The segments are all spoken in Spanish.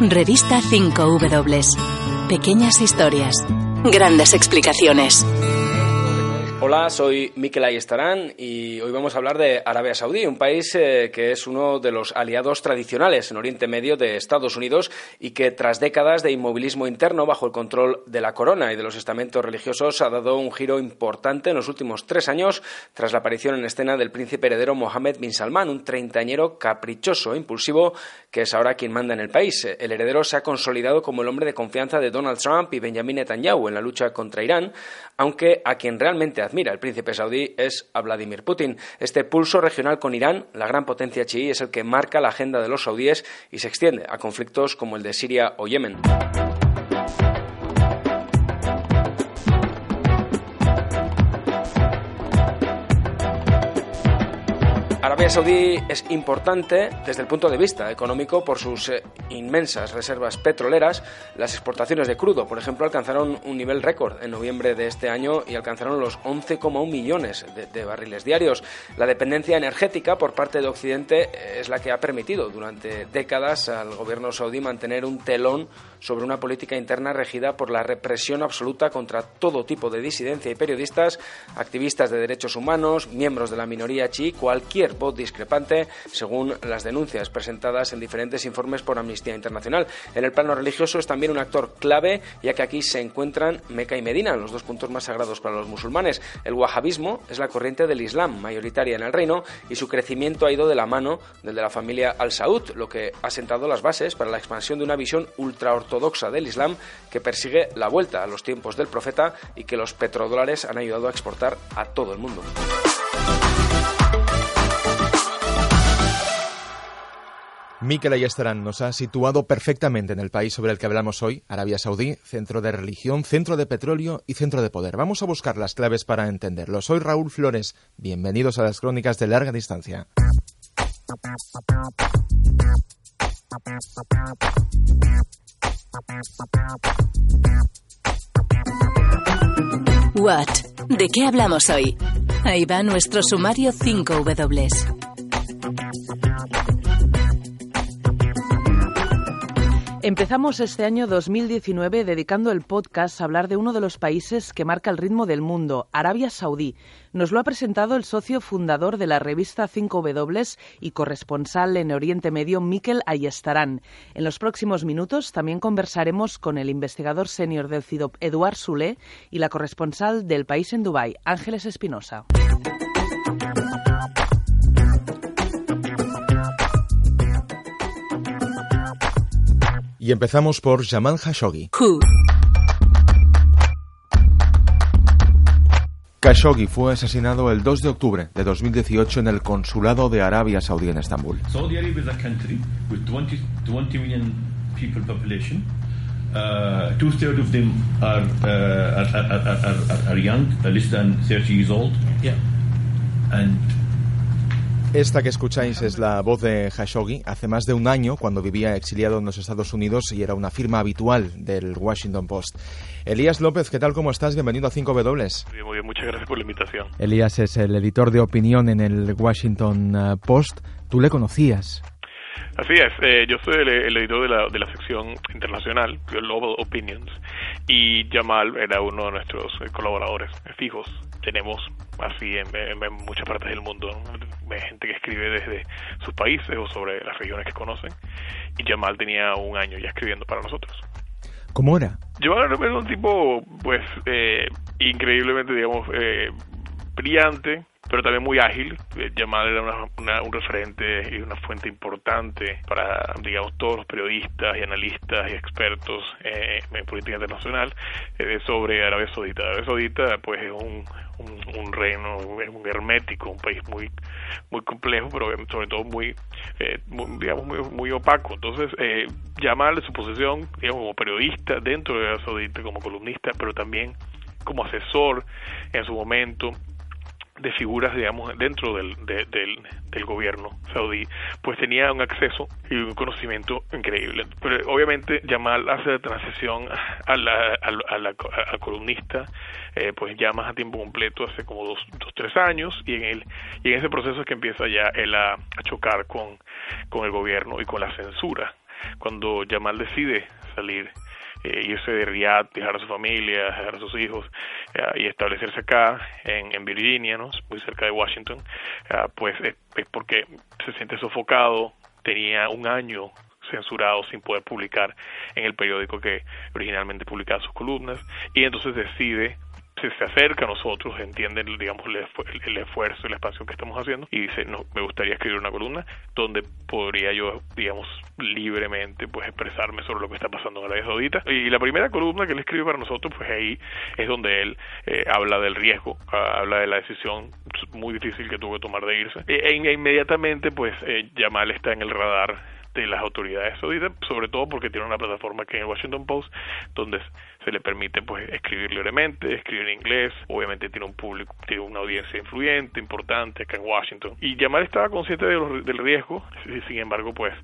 Revista 5W. Pequeñas historias. Grandes explicaciones. Hola, soy Mikel Ayestarán y hoy vamos a hablar de Arabia Saudí, un país eh, que es uno de los aliados tradicionales en Oriente Medio de Estados Unidos y que tras décadas de inmovilismo interno bajo el control de la corona y de los estamentos religiosos ha dado un giro importante en los últimos tres años tras la aparición en escena del príncipe heredero Mohammed bin Salman, un treintañero caprichoso e impulsivo que es ahora quien manda en el país. El heredero se ha consolidado como el hombre de confianza de Donald Trump y Benjamin Netanyahu en la lucha contra Irán, aunque a quien realmente admira el príncipe saudí es a Vladimir Putin. Este pulso regional con Irán, la gran potencia chií, es el que marca la agenda de los saudíes y se extiende a conflictos como el de Siria o Yemen. Arabia Saudí es importante desde el punto de vista económico por sus eh, inmensas reservas petroleras. Las exportaciones de crudo, por ejemplo, alcanzaron un nivel récord en noviembre de este año y alcanzaron los 11,1 millones de, de, barriles diarios. La dependencia energética por parte de Occidente es la que ha permitido durante décadas al gobierno saudí mantener un telón sobre una política interna regida por la represión absoluta contra todo tipo de disidencia y periodistas, activistas de derechos humanos, miembros de la minoría chií, cualquier voz discrepante, según las denuncias presentadas en diferentes informes por Amnistía Internacional. En el plano religioso es también un actor clave, ya que aquí se encuentran Meca y Medina, los dos puntos más sagrados para los musulmanes. El wahabismo es la corriente del Islam mayoritaria en el reino y su crecimiento ha ido de la mano del de la familia Al Saud, lo que ha sentado las bases para la expansión de una visión ultraortodoxa del Islam que persigue la vuelta a los tiempos del profeta y que los petrodólares han ayudado a exportar a todo el mundo. Mikel Ayestarán nos ha situado perfectamente en el país sobre el que hablamos hoy, Arabia Saudí, centro de religión, centro de petróleo y centro de poder. Vamos a buscar las claves para entenderlo. Soy Raúl Flores. Bienvenidos a las crónicas de larga distancia. What? ¿De qué hablamos hoy? Ahí va nuestro sumario 5W. Empezamos este año 2019 dedicando el podcast a hablar de uno de los países que marca el ritmo del mundo, Arabia Saudí. Nos lo ha presentado el socio fundador de la revista 5W y corresponsal en Oriente Medio, Mikel Ayestarán. En los próximos minutos también conversaremos con el investigador senior del CIDOP, Eduard Sule, y la corresponsal del país en Dubái, Ángeles Espinosa. Y empezamos por Jamal Khashoggi. Who? Khashoggi fue asesinado el 2 de octubre de 2018 en el consulado de Arabia Saudí en Estambul. Saudi Arabia is a country with 20, 20 million people population. Uh, two thirds of them are, uh, are, are, are, are young, less than 30 years old. Yeah. And Esta que escucháis es la voz de Khashoggi. Hace más de un año, cuando vivía exiliado en los Estados Unidos y era una firma habitual del Washington Post. Elías López, ¿qué tal? ¿Cómo estás? Bienvenido a 5W. Muy bien, muchas gracias por la invitación. Elías es el editor de opinión en el Washington uh, Post. ¿Tú le conocías? Así es, eh, yo soy el, el, editor de la, de la sección internacional, Global Opinions, y Jamal era uno de nuestros colaboradores fijos. Tenemos así en, en, en muchas partes del mundo ¿no? gente que escribe desde sus países o sobre las regiones que conocen, y Jamal tenía un año ya escribiendo para nosotros. ¿Cómo era? Jamal era un tipo, pues, eh, increíblemente, digamos, eh, brillante, pero también muy ágil. Jamal era una, una, un referente y una fuente importante para, digamos, todos los periodistas y analistas y expertos eh, en política internacional eh, sobre Arabia Saudita. Arabia Saudita, pues, es un, un, reino, hermético, un país muy complejo, pero sobre todo muy, eh, digamos, muy, muy, opaco. Entonces, eh, Jamal, su posición, digamos, como periodista dentro de Arabia Saudita, como columnista, pero también como asesor en su momento de figuras, digamos, dentro del, de, del, del, gobierno saudí, pues tenía un acceso y un conocimiento increíble. Pero obviamente Yamal hace la transición a la, a a la a columnista, eh, pues ya más a tiempo completo hace como dos, dos, tres años, y en el, y en ese proceso es que empieza ya él a, a chocar con, con el gobierno y con la censura cuando Yamal decide salir irse de Riyadh, dejar a su familia, dejar a sus hijos eh, y establecerse acá en, en Virginia, ¿no? muy cerca de Washington, eh, pues es, es porque se siente sofocado, tenía un año censurado sin poder publicar en el periódico que originalmente publicaba sus columnas y entonces decide se, se acerca a nosotros, entiende digamos el, esfuerzo, el espacio que estamos haciendo y dice, no, me gustaría escribir una columna donde podría yo, digamos, libremente pues expresarme sobre lo que está pasando en Arabia Saudita. Y la primera columna que él escribe para nosotros, pues ahí es donde él eh, habla del riesgo, uh, habla de la decisión muy difícil que tuvo que tomar de irse. E, e inmediatamente pues eh, Yamal está en el radar de las autoridades sauditas, sobre todo porque tiene una plataforma que es el Washington Post, donde se le permite pues escribir libremente, escribir en inglés, obviamente tiene un público, tiene una audiencia influyente, importante acá en Washington. Y Yamal estaba consciente de los, del riesgo, sin embargo pues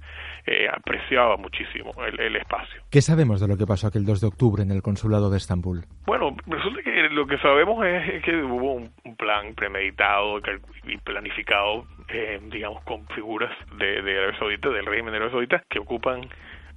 eh, apreciaba muchísimo el, el, espacio. ¿Qué sabemos de lo que pasó aquel 2 de octubre en el consulado de Estambul? Bueno, resulta que lo que sabemos es que hubo un plan premeditado y planificado, eh, digamos, con figuras de, de Arabia Saudita, del régimen de Arabia Saudita, que ocupan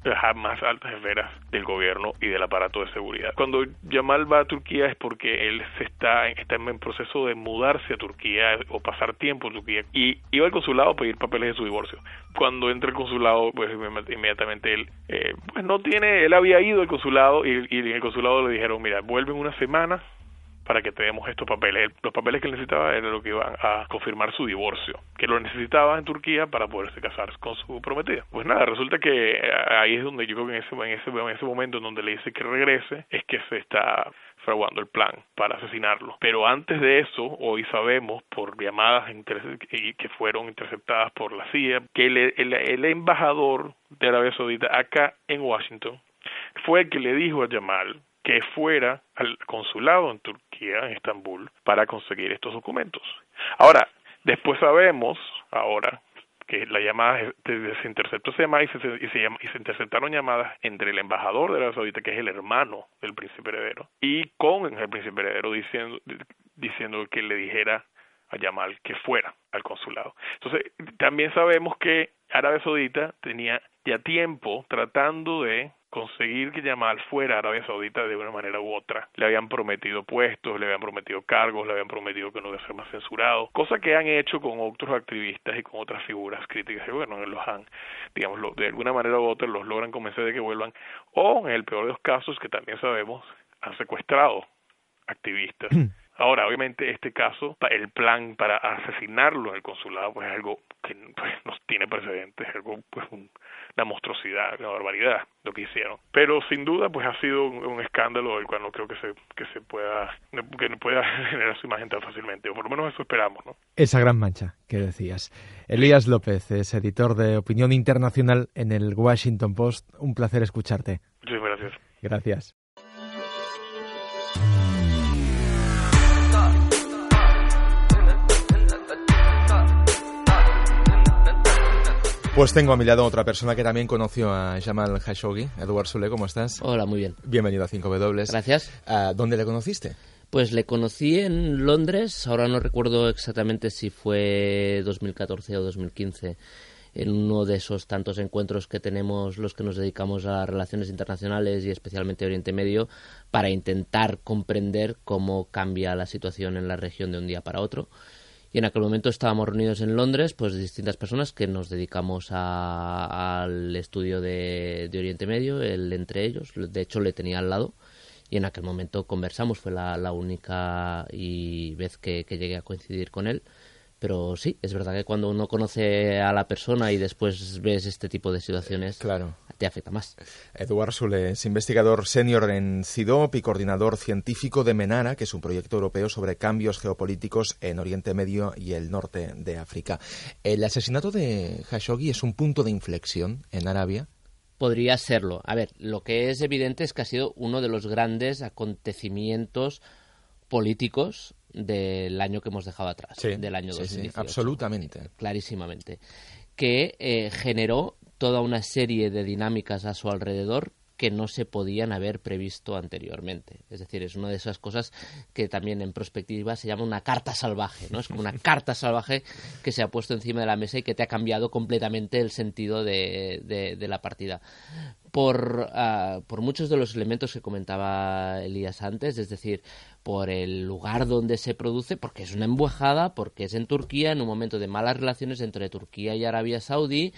las más altas esferas del gobierno y del aparato de seguridad. Cuando Yamal va a Turquía es porque él se está, está en proceso de mudarse a Turquía o pasar tiempo en Turquía y iba al consulado a pedir papeles de su divorcio. Cuando entra al consulado, pues inmediatamente él, eh, pues no tiene, él había ido al consulado y, y en el consulado le dijeron, mira, vuelve en una semana para que te demos estos papeles. Los papeles que necesitaba eran lo que iban a confirmar su divorcio, que lo necesitaba en Turquía para poderse casar con su prometida. Pues nada, resulta que ahí es donde yo creo que en ese momento en donde le dice que regrese, es que se está fraguando el plan para asesinarlo. Pero antes de eso, hoy sabemos por llamadas que fueron interceptadas por la CIA que el, el, el embajador de Arabia Saudita acá en Washington fue el que le dijo a Jamal que fuera al consulado en Turquía, en Estambul, para conseguir estos documentos. Ahora, después sabemos, ahora, que la llamada se interceptó esa llamada y se, y se, y se interceptaron llamadas entre el embajador de Arabia Saudita, que es el hermano del príncipe heredero, y con el príncipe heredero diciendo, diciendo que le dijera a Yamal que fuera al consulado. Entonces, también sabemos que Arabia Saudita tenía ya tiempo tratando de conseguir que Yamal fuera Arabia Saudita de una manera u otra. Le habían prometido puestos, le habían prometido cargos, le habían prometido que no iba a ser más censurado, cosa que han hecho con otros activistas y con otras figuras críticas y bueno, los han, digamos, de alguna manera u otra los logran convencer de que vuelvan, o en el peor de los casos, que también sabemos, han secuestrado activistas. Ahora, obviamente, este caso, el plan para asesinarlo en el consulado, pues es algo que pues, no tiene precedentes, es algo, pues, un, una monstruosidad, una barbaridad lo que hicieron. Pero sin duda, pues ha sido un, un escándalo el cual no creo que se, que se pueda, que no pueda generar su imagen tan fácilmente, o por lo menos eso esperamos, ¿no? Esa gran mancha que decías. Elías López es editor de Opinión Internacional en el Washington Post. Un placer escucharte. Muchas gracias. Gracias. Pues tengo a mi lado otra persona que también conoció a Jamal Khashoggi. Eduard Sule, ¿cómo estás? Hola, muy bien. Bienvenido a 5W. Gracias. Uh, ¿Dónde le conociste? Pues le conocí en Londres, ahora no recuerdo exactamente si fue 2014 o 2015, en uno de esos tantos encuentros que tenemos los que nos dedicamos a relaciones internacionales y especialmente Oriente Medio para intentar comprender cómo cambia la situación en la región de un día para otro. Y en aquel momento estábamos reunidos en Londres, pues distintas personas que nos dedicamos a, al estudio de, Oriente Medio, él entre ellos, de hecho le tenía al lado, y en aquel momento conversamos, fue la, única y vez que llegué a coincidir con él. Pero sí, es verdad que cuando uno conoce a la persona y después ves este tipo de situaciones, claro. te afecta más. Eduard Sule es investigador senior en CIDOP y coordinador científico de MENARA, que es un proyecto europeo sobre cambios geopolíticos en Oriente Medio y el norte de África. ¿El asesinato de Khashoggi es un punto de inflexión en Arabia? Podría serlo. A ver, lo que es evidente es que ha sido uno de los grandes acontecimientos políticos del año que hemos dejado atrás, sí, del año sí, 2018. Sí, absolutamente. Clarísimamente. Que eh, generó toda una serie de dinámicas a su alrededor que no se podían haber previsto anteriormente. Es decir, es una de esas cosas que también en perspectiva se llama una carta salvaje, ¿no? Es como una carta salvaje que se ha puesto encima de la mesa y que te ha cambiado completamente el sentido de, de, la partida. Por, ah, por muchos de los elementos que comentaba Elías antes, es decir, por el lugar donde se produce, porque es una embujada, porque es en Turquía, en un momento de malas relaciones entre Turquía y Arabia Saudí,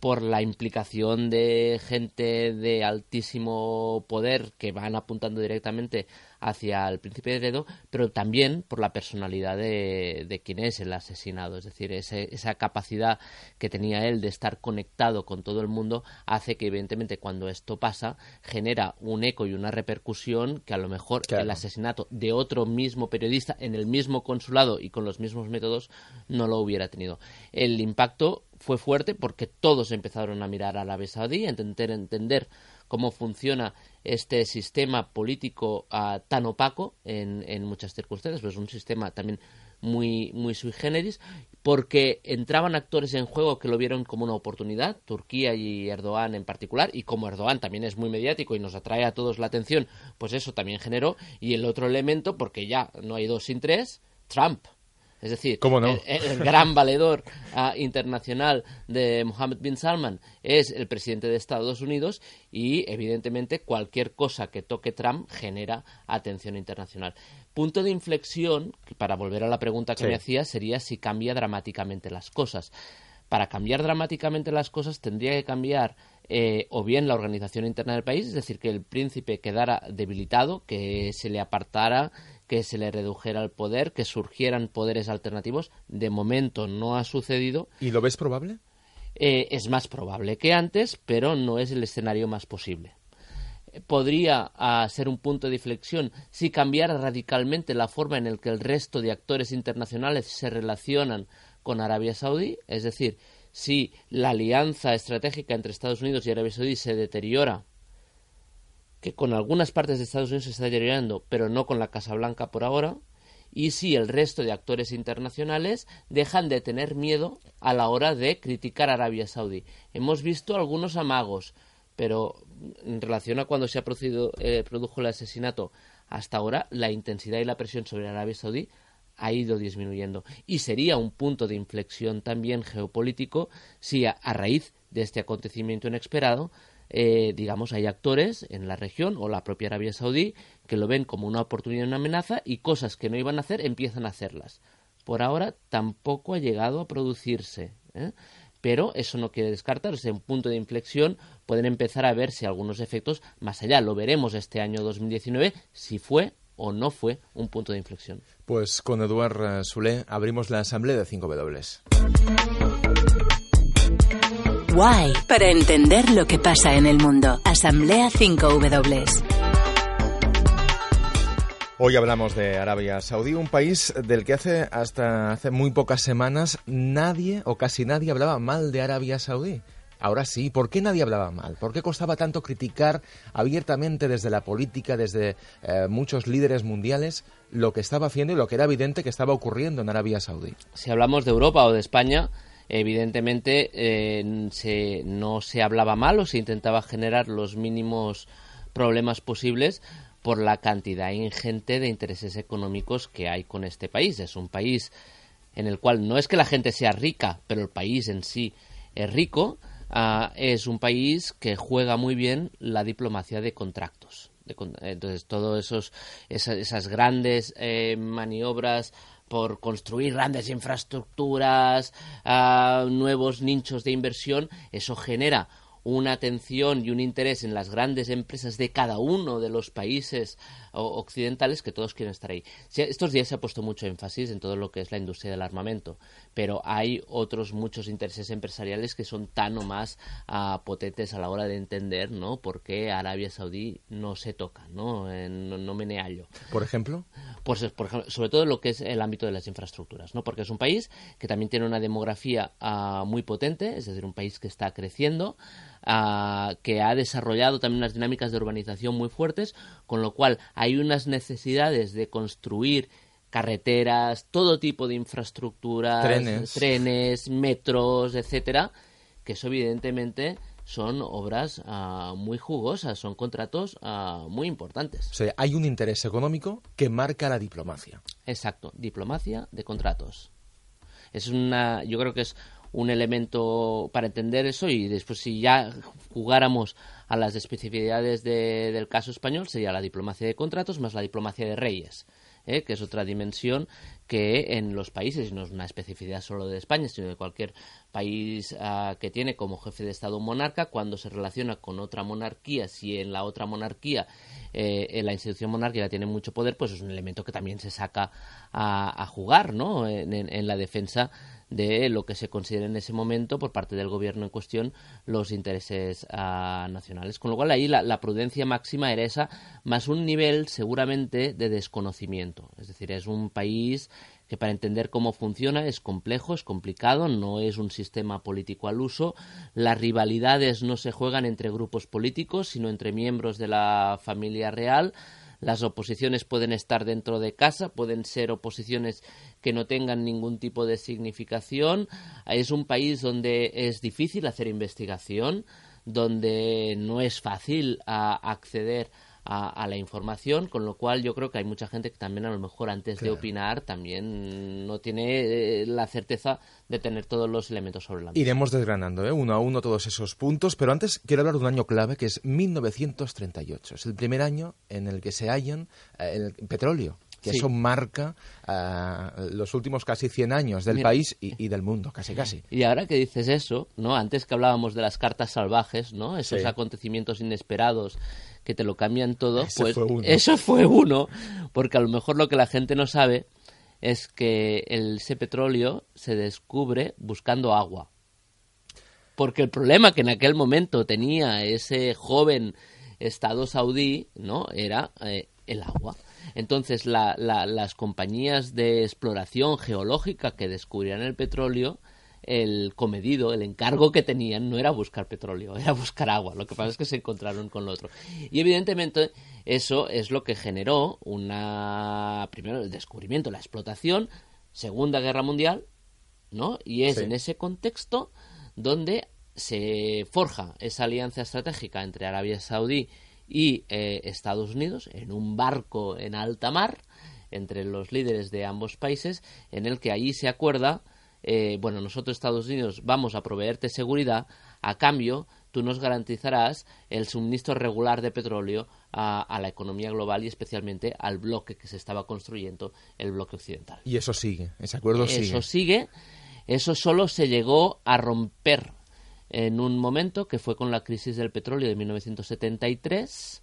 por la implicación de gente de altísimo poder que van apuntando directamente hacia el príncipe heredo, pero también por la personalidad de, de quien es el asesinado. Es decir, esa capacidad que tenía él de estar conectado con todo el mundo hace que, evidentemente, cuando esto pasa, genera un eco y una repercusión que a lo mejor el asesinato de otro mismo periodista en el mismo consulado y con los mismos métodos no lo hubiera tenido. El impacto fue fuerte porque todos empezaron a mirar a Arabia Saudí, a intentar entender cómo funciona este sistema político ah, tan opaco en, en, muchas circunstancias, pues es un sistema también muy, muy sui generis, porque entraban actores en juego que lo vieron como una oportunidad, Turquía y Erdogan en particular, y como Erdogan también es muy mediático y nos atrae a todos la atención, pues eso también generó, y el otro elemento, porque ya no hay dos sin tres, Trump. Es decir, el, gran valedor ah, internacional de Mohammed bin Salman es el presidente de Estados Unidos y, evidentemente, cualquier cosa que toque Trump genera atención internacional. Punto de inflexión, para volver a la pregunta que me hacía, sería si cambia dramáticamente las cosas. Para cambiar dramáticamente las cosas tendría que cambiar eh, o bien la organización interna del país, es decir, que el príncipe quedara debilitado, que se le apartara que se le redujera el poder, que surgieran poderes alternativos. De momento no ha sucedido. ¿Y lo ves probable? Eh, es más probable que antes, pero no es el escenario más posible. Podría ah, ser un punto de inflexión si cambiara radicalmente la forma en la que el resto de actores internacionales se relacionan con Arabia Saudí, es decir, si la alianza estratégica entre Estados Unidos y Arabia Saudí se deteriora que con algunas partes de Estados Unidos se está deteriorando, pero no con la Casa Blanca por ahora, y si el resto de actores internacionales dejan de tener miedo a la hora de criticar a Arabia Saudí. Hemos visto algunos amagos, pero en relación a cuando se ha producido, eh, produjo el asesinato hasta ahora, la intensidad y la presión sobre Arabia Saudí ha ido disminuyendo. Y sería un punto de inflexión también geopolítico si a raíz de este acontecimiento inesperado eh, digamos, hay actores en la región o la propia Arabia Saudí que lo ven como una oportunidad una amenaza y cosas que no iban a hacer empiezan a hacerlas. Por ahora tampoco ha llegado a producirse. ¿eh? Pero eso no quiere descartarse. En punto de inflexión pueden empezar a verse algunos efectos más allá. Lo veremos este año 2019 si fue o no fue un punto de inflexión. Pues con Eduard Sule abrimos la asamblea de 5W. Why, para entender lo que pasa en el mundo. Asamblea 5W. Hoy hablamos de Arabia Saudí, un país del que hace hasta hace muy pocas semanas nadie o casi nadie hablaba mal de Arabia Saudí. Ahora sí, ¿por qué nadie hablaba mal? ¿Por qué costaba tanto criticar abiertamente desde la política, desde eh, muchos líderes mundiales, lo que estaba haciendo y lo que era evidente que estaba ocurriendo en Arabia Saudí? Si hablamos de Europa o de España, evidentemente eh, se, no se hablaba mal o se intentaba generar los mínimos problemas posibles por la cantidad ingente de intereses económicos que hay con este país. Es un país en el cual no es que la gente sea rica, pero el país en sí es rico. Ah, es un país que juega muy bien la diplomacia de contratos. entonces, todas esas, grandes eh, maniobras por construir grandes infraestructuras, ah, nuevos nichos de inversión, eso genera una atención y un interés en las grandes empresas de cada uno de los países occidentales que todos quieren estar ahí. Estos días se ha puesto mucho énfasis en todo lo que es la industria del armamento, pero hay otros muchos intereses empresariales que son tan o más uh, potentes a la hora de entender ¿no? por qué Arabia Saudí no se toca, no, no, no meneallo. ¿Por ejemplo? Pues, por ejemplo, sobre todo lo que es el ámbito de las infraestructuras, ¿no? porque es un país que también tiene una demografía uh, muy potente, es decir, un país que está creciendo, uh, que ha desarrollado también unas dinámicas de urbanización muy fuertes, con lo cual hay unas necesidades de construir carreteras, todo tipo de infraestructuras, trenes, metros, etcétera, que eso evidentemente son obras ah, muy jugosas, son contratos ah, muy importantes. O sea, hay un interés económico que marca la diplomacia. Exacto, diplomacia de contratos. Es una, yo creo que es un elemento para entender eso y después si ya jugáramos a las especificidades del caso español sería la diplomacia de contratos más la diplomacia de reyes. ¿eh? que es otra dimensión que en los países, no es una especificidad solo de España, sino de cualquier país ah, que tiene como jefe de Estado un monarca, cuando se relaciona con otra monarquía, si en la otra monarquía eh, la institución monárquica tiene mucho poder, pues es un elemento que también se saca a, jugar ¿no? en la defensa de lo que se considera en ese momento por parte del gobierno en cuestión los intereses ah, nacionales. Con lo cual ahí la, prudencia máxima era esa, más un nivel seguramente de desconocimiento. Es decir, es un país que para entender cómo funciona es complejo, es complicado, no es un sistema político al uso. Las rivalidades no se juegan entre grupos políticos, sino entre miembros de la familia real las oposiciones pueden estar dentro de casa, pueden ser oposiciones que no tengan ningún tipo de significación. Es un país donde es difícil hacer investigación, donde no es fácil acceder a, la información, con lo cual yo creo que hay mucha gente que también a lo mejor antes de opinar también no tiene eh, la certeza de tener todos los elementos sobre la mesa. Iremos desgranando ¿eh? uno a uno todos esos puntos, pero antes quiero hablar de un año clave que es 1938. Es el primer año en el que se hallan eh, el petróleo que eso marca los últimos casi 100 años del país y, del mundo, casi casi. Y ahora que dices eso, ¿no? Antes que hablábamos de las cartas salvajes, ¿no? Esos acontecimientos inesperados que te lo cambian todo, pues eso fue uno, porque a lo mejor lo que la gente no sabe es que el, ese petróleo se descubre buscando agua. Porque el problema que en aquel momento tenía ese joven Estado saudí, ¿no? Era eh, el agua. Entonces, las compañías de exploración geológica que descubrían el petróleo el comedido, el encargo que tenían no era buscar petróleo, era buscar agua. Lo que pasa es que se encontraron con lo otro. Y evidentemente eso es lo que generó una, primero el descubrimiento, la explotación, Segunda Guerra Mundial, ¿no? Y es en ese contexto donde se forja esa alianza estratégica entre Arabia Saudí y eh, Estados Unidos en un barco en alta mar entre los líderes de ambos países en el que allí se acuerda eh, bueno, nosotros Estados Unidos vamos a proveerte seguridad, a cambio tú nos garantizarás el suministro regular de petróleo a, la economía global y especialmente al bloque que se estaba construyendo, el bloque occidental. Y eso sigue, ese acuerdo sigue. Eso sigue, eso solo se llegó a romper en un momento que fue con la crisis del petróleo de 1973,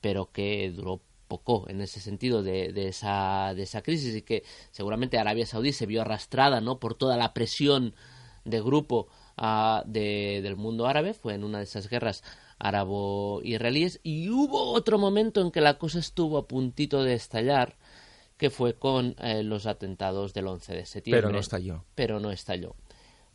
pero que duró poco en ese sentido de, de, esa, de esa crisis y que seguramente Arabia Saudí se vio arrastrada ¿no? por toda la presión de grupo uh, de, del mundo árabe, fue en una de esas guerras árabo-israelíes y hubo otro momento en que la cosa estuvo a puntito de estallar que fue con eh, los atentados del 11 de septiembre. Pero no estalló. Pero no estalló.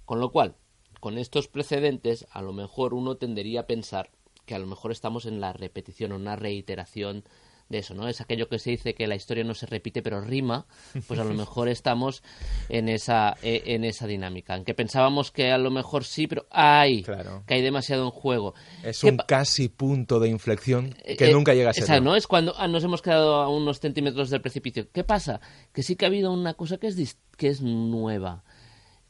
Con lo cual, con estos precedentes, a lo mejor uno tendería a pensar que a lo mejor estamos en la repetición o una reiteración de eso, ¿no? Es aquello que se dice que la historia no se repite pero rima, pues a lo mejor estamos en esa, e, en esa dinámica, en que pensábamos que a lo mejor sí, pero ¡ay! Que hay demasiado en juego. Es un casi punto de inflexión eh, que nunca llega a ser. ¿no? Es cuando ah, nos hemos quedado a unos centímetros del precipicio. ¿Qué pasa? Que sí que ha habido una cosa que es, que es nueva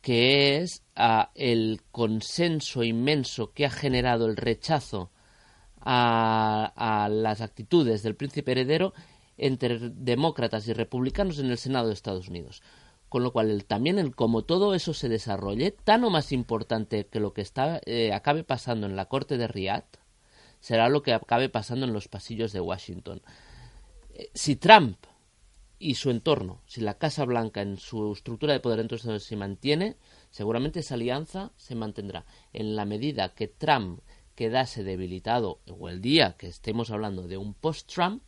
que es ah, el consenso inmenso que ha generado el rechazo a, las actitudes del príncipe heredero entre demócratas y republicanos en el Senado de Estados Unidos. Con lo cual, también el, como todo eso se desarrolle, tan o más importante que lo que está, eh, acabe pasando en la corte de Riyadh, será lo que acabe pasando en los pasillos de Washington. Eh, si Trump y su entorno, si la Casa Blanca en su estructura de poder entonces se mantiene, seguramente esa alianza se mantendrá. En la medida que Trump quedase debilitado o el día que estemos hablando de un post-Trump,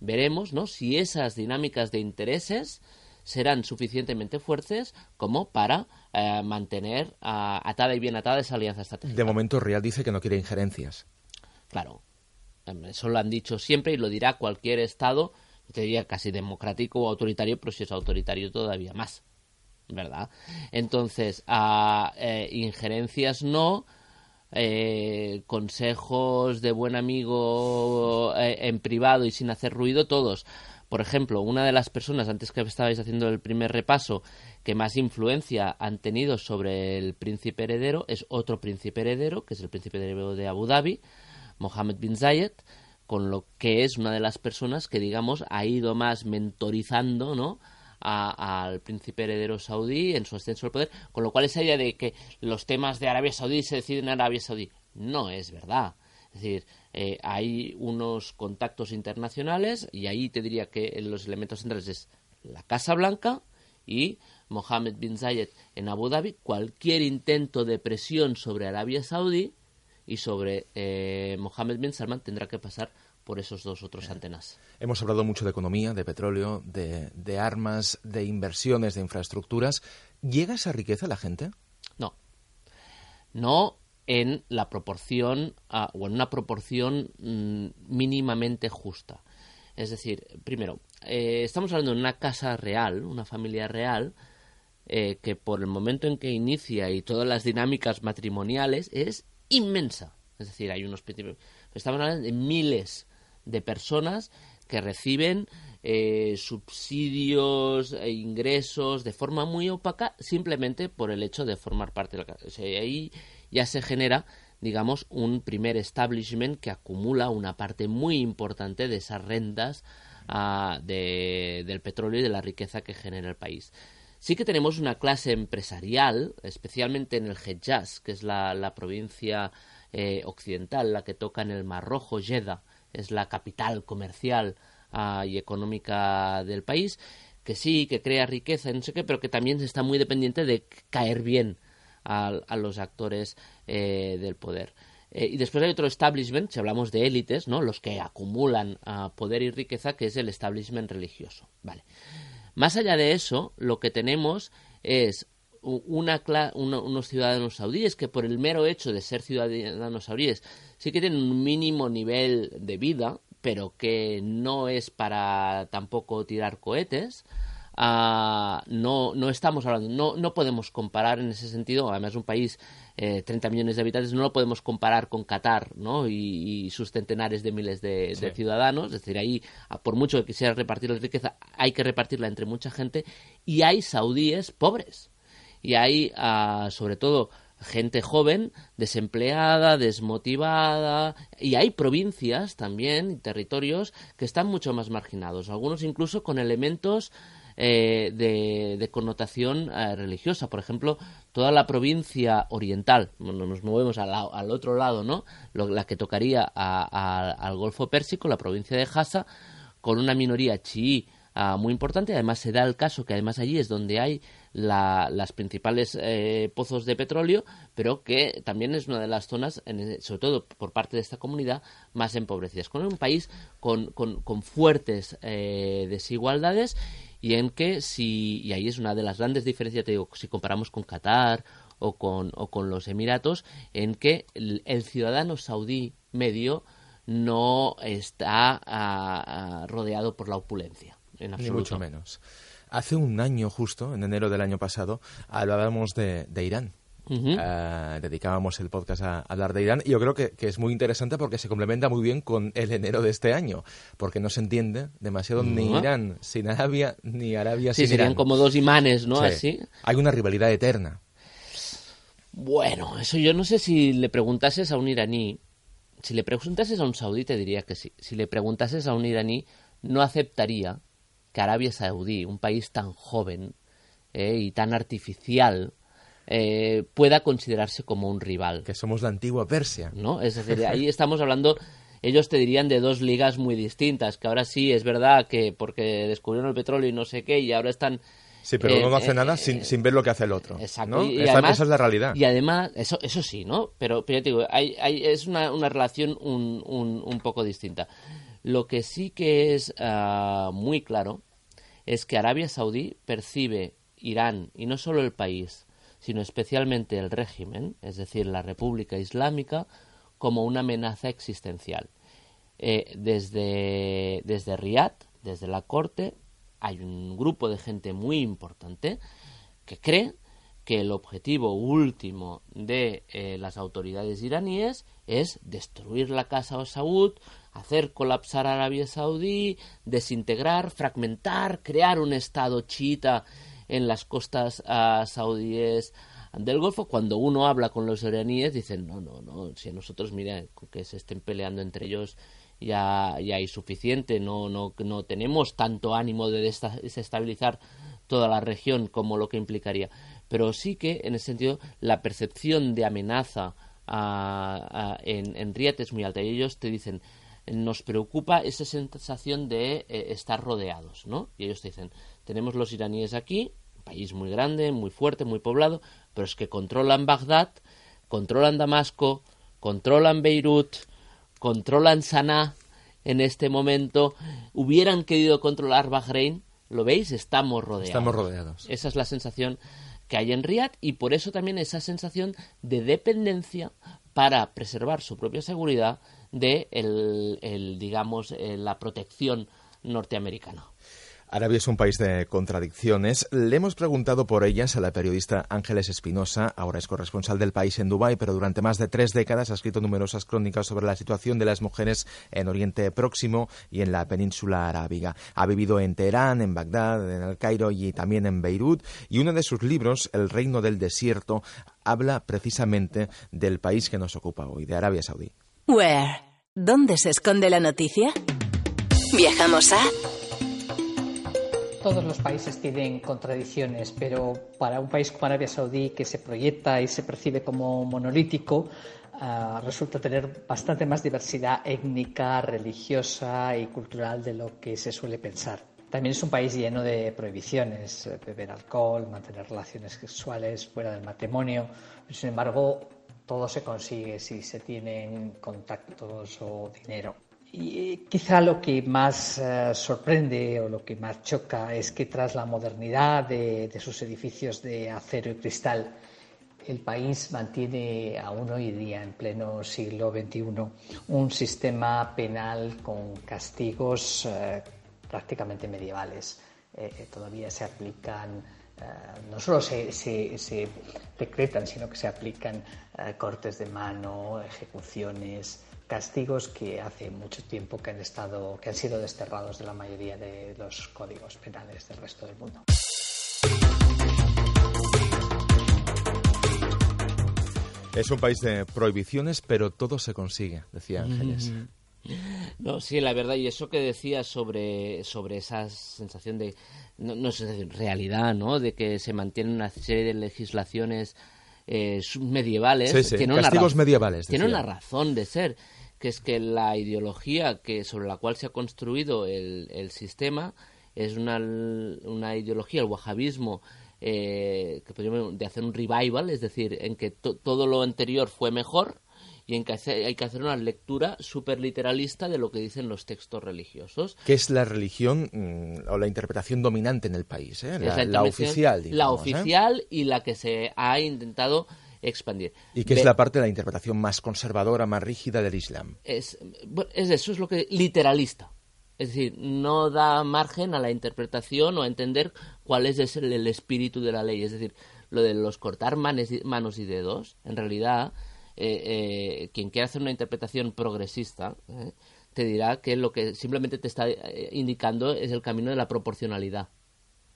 veremos ¿no? si esas dinámicas de intereses serán suficientemente fuertes como para eh, mantener atada y bien atada esa alianza estratégica. De momento, Real dice que no quiere injerencias. Claro, em, eso lo han dicho siempre y lo dirá cualquier Estado, te diría casi democrático o autoritario, pero si es autoritario todavía más, ¿verdad? Entonces, a, eh, injerencias no, eh, consejos de buen amigo eh, en privado y sin hacer ruido, todos. Por ejemplo, una de las personas, antes que estabais haciendo el primer repaso, que más influencia han tenido sobre el príncipe heredero es otro príncipe heredero, que es el príncipe heredero de Abu Dhabi, Mohammed bin Zayed, con lo que es una de las personas que, digamos, ha ido más mentorizando, ¿no?, al príncipe heredero saudí en su ascenso al poder, con lo cual esa idea de que los temas de Arabia Saudí se deciden en Arabia Saudí no es verdad. Es decir, eh, hay unos contactos internacionales y ahí te diría que los elementos centrales es la Casa Blanca y Mohammed bin Zayed en Abu Dhabi. Cualquier intento de presión sobre Arabia Saudí y sobre eh, Mohammed bin Salman tendrá que pasar por esos dos otros antenas. Hemos hablado mucho de economía, de petróleo, de, armas, de inversiones, de infraestructuras. ¿Llega esa riqueza a la gente? No. No en la proporción o en una proporción mm, mínimamente justa. Es decir, primero, eh, estamos hablando de una casa real, una familia real, eh, que por el momento en que inicia y todas las dinámicas matrimoniales es inmensa. Es decir, hay unos estamos hablando de miles de personas que reciben eh, subsidios e ingresos de forma muy opaca simplemente por el hecho de formar parte de la casa. ahí ya se genera, digamos, un primer establishment que acumula una parte muy importante de esas rentas ah, del petróleo y de la riqueza que genera el país. Sí que tenemos una clase empresarial, especialmente en el Hejaz, que es la, provincia eh, occidental, la que toca en el Mar Rojo, Jeddah, es la capital comercial ah, y económica del país, que sí, que crea riqueza y no sé qué, pero que también está muy dependiente de caer bien a, los actores eh, del poder. Eh, y después hay otro establishment, si hablamos de élites, ¿no? los que acumulan ah, poder y riqueza, que es el establishment religioso. Vale. Más allá de eso, lo que tenemos es una, unos ciudadanos saudíes que por el mero hecho de ser ciudadanos saudíes sí que tienen un mínimo nivel de vida, pero que no es para tampoco tirar cohetes. Ah, no, no estamos hablando, no, no podemos comparar en ese sentido, además un país eh, 30 millones de habitantes, no lo podemos comparar con Qatar ¿no? y, sus centenares de miles de, ciudadanos, es decir, ahí por mucho que quisiera repartir la riqueza, hay que repartirla entre mucha gente y hay saudíes pobres y hay ah, sobre todo gente joven, desempleada, desmotivada, y hay provincias también, territorios, que están mucho más marginados, algunos incluso con elementos eh, de, connotación eh, religiosa. Por ejemplo, toda la provincia oriental, nos movemos al, otro lado, ¿no? la que tocaría al Golfo Pérsico, la provincia de Hassa, con una minoría chií ah, muy importante. Además, se da el caso que además allí es donde hay las principales eh, pozos de petróleo, pero que también es una de las zonas, sobre todo por parte de esta comunidad, más empobrecidas. Con un país con, fuertes desigualdades y en que si, y ahí es una de las grandes diferencias, te digo, si comparamos con Qatar o con, o con los Emiratos, en que el, ciudadano saudí medio no está rodeado por la opulencia, en absoluto. Ni mucho menos. Hace un año justo, en enero del año pasado, hablábamos de Irán eh, dedicábamos el podcast a, hablar de Irán y yo creo que, es muy interesante porque se complementa muy bien con el enero de este año, porque no se entiende demasiado ni Irán sin Arabia ni Arabia sí, sin serían como dos imanes, ¿no? Así. Hay una rivalidad eterna. Bueno, eso yo no sé si le preguntases a un iraní, si le preguntases a un saudí te diría que sí. Si le preguntases a un iraní no aceptaría que Arabia Saudí, un país tan joven eh, y tan artificial, eh, pueda considerarse como un rival. Que somos la antigua Persia. ¿No? Es decir, ahí estamos hablando ellos te dirían de dos ligas muy distintas, que ahora sí es verdad que porque descubrieron el petróleo y no sé qué, y ahora están... Sí, pero uno no hace eh, nada sin, eh, sin, ver lo que hace el otro. Exacto. Y, esa, es la realidad. Y además, eso, eso sí, ¿no? Pero, pero te digo, hay, hay, es una, una relación un, un, un, poco distinta. Lo que sí que es ah, muy claro es que Arabia Saudí percibe Irán, y no solo el país, sino especialmente el régimen, es decir, la República Islámica, como una amenaza existencial. Eh, desde, desde Riyadh, desde la corte, hay un grupo de gente muy importante que cree que el objetivo último de eh, las autoridades iraníes es destruir la Casa Saud, hacer colapsar Arabia Saudí, desintegrar, fragmentar, crear un Estado chiita en las costas uh, saudíes del Golfo. Cuando uno habla con los iraníes, dicen, no, no, no, si a nosotros, mira, que se estén peleando entre ellos ya, ya hay suficiente, no, no, no tenemos tanto ánimo de desestabilizar toda la región como lo que implicaría. Pero sí que, en ese sentido, la percepción de amenaza en, en Riad es muy alta. Y ellos te dicen, nos preocupa esa sensación de eh, estar rodeados, ¿no? Y ellos te dicen, tenemos los iraníes aquí, un país muy grande, muy fuerte, muy poblado, pero es que controlan Bagdad, controlan Damasco, controlan Beirut, controlan Sanaa en este momento, hubieran querido controlar Bahrein, ¿Lo veis? Estamos rodeados. Estamos rodeados. Esa es la sensación que hay en Riad y por eso también esa sensación de dependencia para preservar su propia seguridad de el, digamos eh, la protección norteamericana. Arabia es un país de contradicciones. Le hemos preguntado por ellas a la periodista Ángeles Espinosa, ahora es corresponsal del país en Dubái, pero durante más de tres décadas ha escrito numerosas crónicas sobre la situación de las mujeres en Oriente Próximo y en la península arábiga. Ha vivido en Teherán, en Bagdad, en El Cairo y también en Beirut, y uno de sus libros, El reino del desierto, habla precisamente del país que nos ocupa hoy, de Arabia Saudí. Where? ¿Dónde se esconde la noticia? Viajamos a todos los países tienen contradicciones, pero para un país como Arabia Saudí, que se proyecta y se percibe como monolítico, ah, resulta tener bastante más diversidad étnica, religiosa y cultural de lo que se suele pensar. También es un país lleno de prohibiciones, eh, beber alcohol, mantener relaciones sexuales fuera del matrimonio. Sin embargo, todo se consigue si se tienen contactos o dinero. Y quizá lo que más eh, sorprende o lo que más choca es que tras la modernidad de, sus edificios de acero y cristal, el país mantiene aún hoy día, en pleno siglo XXI, un sistema penal con castigos eh, prácticamente medievales. Eh, todavía se aplican, no solo se, se, decretan, sino que se aplican cortes de mano, ejecuciones, castigos que hace mucho tiempo que han estado, que han sido desterrados de la mayoría de los códigos penales del resto del mundo. Es un país de prohibiciones, pero todo se consigue, decía Ángeles. No, sí, la verdad, y eso que decía sobre, sobre esa sensación de, no, no sé, realidad, ¿no? De que se mantiene una serie de legislaciones eh, medievales. Tiene Castigos una medievales. Tiene una razón de ser que es que la ideología que sobre la cual se ha construido el, el sistema es una, una, ideología, el wahabismo, eh, que de hacer un revival, es decir, en que todo lo anterior fue mejor y en que hay que hacer una lectura súper literalista de lo que dicen los textos religiosos. ¿Qué es la religión mm, o la interpretación dominante en el país? Eh? La, oficial. la ¿eh? oficial y la que se ha intentado expandir. ¿Y qué es la parte de la interpretación más conservadora, más rígida del Islam? Es, es eso, es lo que literalista. Es decir, no da margen a la interpretación o a entender cuál es el, espíritu de la ley. Es decir, lo de los cortar manos y dedos, en realidad, eh, eh, quien quiera hacer una interpretación progresista, eh, te dirá que lo que simplemente te está indicando es el camino de la proporcionalidad.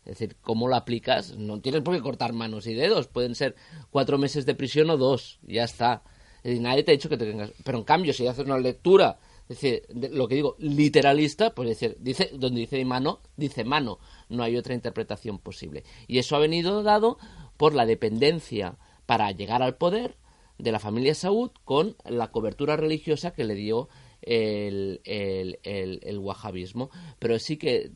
Es decir, ¿cómo lo aplicas? No tienes por qué cortar manos y dedos. Pueden ser cuatro meses de prisión o dos. Ya está. Es nadie te ha dicho que te tengas. Pero en cambio, si haces una lectura, es decir, lo que digo, literalista, pues decir, dice, donde dice mano, dice mano. No hay otra interpretación posible. Y eso ha venido dado por la dependencia para llegar al poder de la familia Saud con la cobertura religiosa que le dio el, el, wahabismo, pero sí que,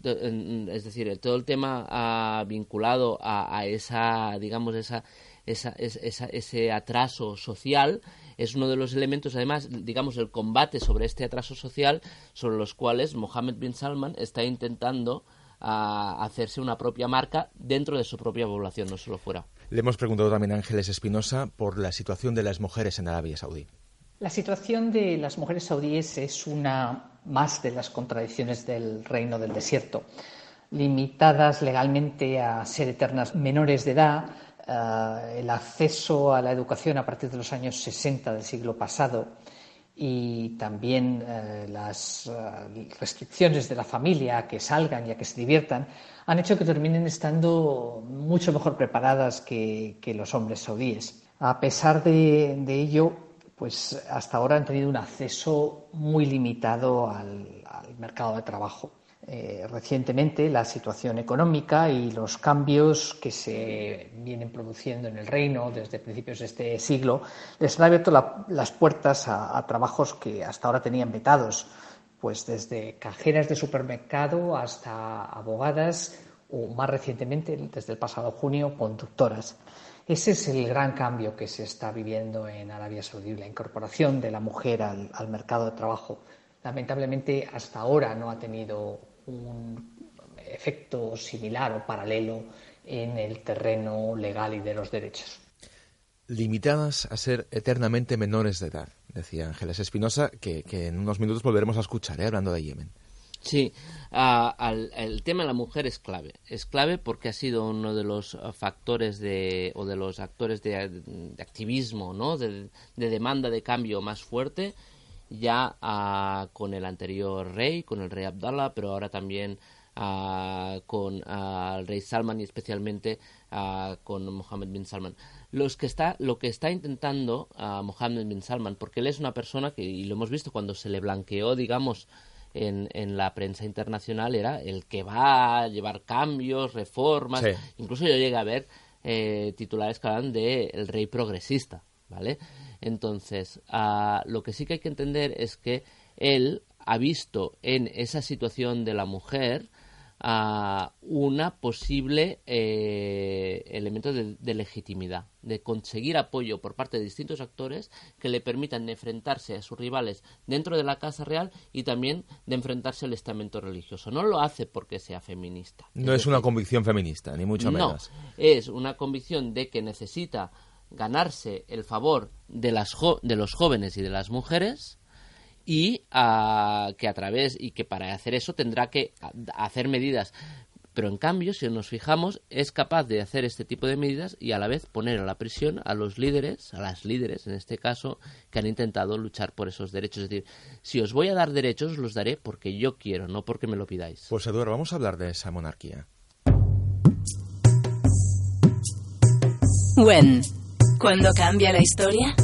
es decir, todo el tema ah, vinculado a, esa, digamos, esa, esa, ese atraso social es uno de los elementos, además, digamos, el combate sobre este atraso social, sobre los cuales Mohammed bin Salman está intentando ah, hacerse una propia marca dentro de su propia población, no solo fuera. Le hemos preguntado también a Ángeles Espinosa por la situación de las mujeres en Arabia Saudí. La situación de las mujeres saudíes es una más de las contradicciones del reino del desierto. Limitadas legalmente a ser eternas menores de edad, eh, el acceso a la educación a partir de los años 60 del siglo pasado y también eh, las eh, restricciones de la familia a que salgan y a que se diviertan han hecho que terminen estando mucho mejor preparadas que, los hombres saudíes. A pesar de, ello, pues hasta ahora han tenido un acceso muy limitado al mercado de trabajo. Eh, recientemente la situación económica y los cambios que se vienen produciendo en el reino desde principios de este siglo les han abierto las puertas a, trabajos que hasta ahora tenían vetados, pues desde cajeras de supermercado hasta abogadas o más recientemente, desde el pasado junio, conductoras. Ese es el gran cambio que se está viviendo en Arabia Saudí, la incorporación de la mujer al mercado de trabajo. Lamentablemente, hasta ahora no ha tenido un efecto similar o paralelo en el terreno legal y de los derechos. Limitadas a ser eternamente menores de edad, decía Ángeles Espinosa, que, en unos minutos volveremos a escuchar, ¿eh? hablando de Yemen. Sí, el tema de la mujer es clave. Es clave porque ha sido uno de los factores de, o de los actores de, activismo, ¿no? de, demanda de cambio más fuerte ya ah, con el anterior rey, con el rey Abdallah, pero ahora también ah, con ah, el rey Salman y especialmente con Mohammed bin Salman. Los que está, lo que está intentando Mohammed bin Salman, porque él es una persona que, y lo hemos visto cuando se le blanqueó, digamos, en, en, la prensa internacional era el que va a llevar cambios, reformas. Incluso yo llegué a ver eh, titulares que hablan de el rey progresista, ¿vale? Entonces, ah, lo que sí que hay que entender es que él ha visto en esa situación de la mujer uh, una posible eh, elemento de, legitimidad, de conseguir apoyo por parte de distintos actores que le permitan enfrentarse a sus rivales dentro de la Casa Real y también de enfrentarse al estamento religioso. No lo hace porque sea feminista. No es, una convicción feminista, ni mucho menos. No, es una convicción de que necesita ganarse el favor de, las de los jóvenes y de las mujeres y ah, que a través y que para hacer eso tendrá que hacer medidas. Pero en cambio si nos fijamos es capaz de hacer este tipo de medidas y a la vez poner a la prisión a los líderes a las líderes en este caso que han intentado luchar por esos derechos. Es decir si os voy a dar derechos os los daré porque yo quiero no porque me lo pidáis. Pues Eduardo vamos a hablar de esa monarquía. When ¿Cuándo cambia la historia?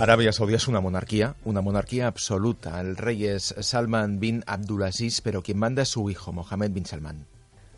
Arabia Saudí es una monarquía, una monarquía absoluta. El rey es Salman bin Abdulaziz, pero quien manda es su hijo, Mohammed bin Salman.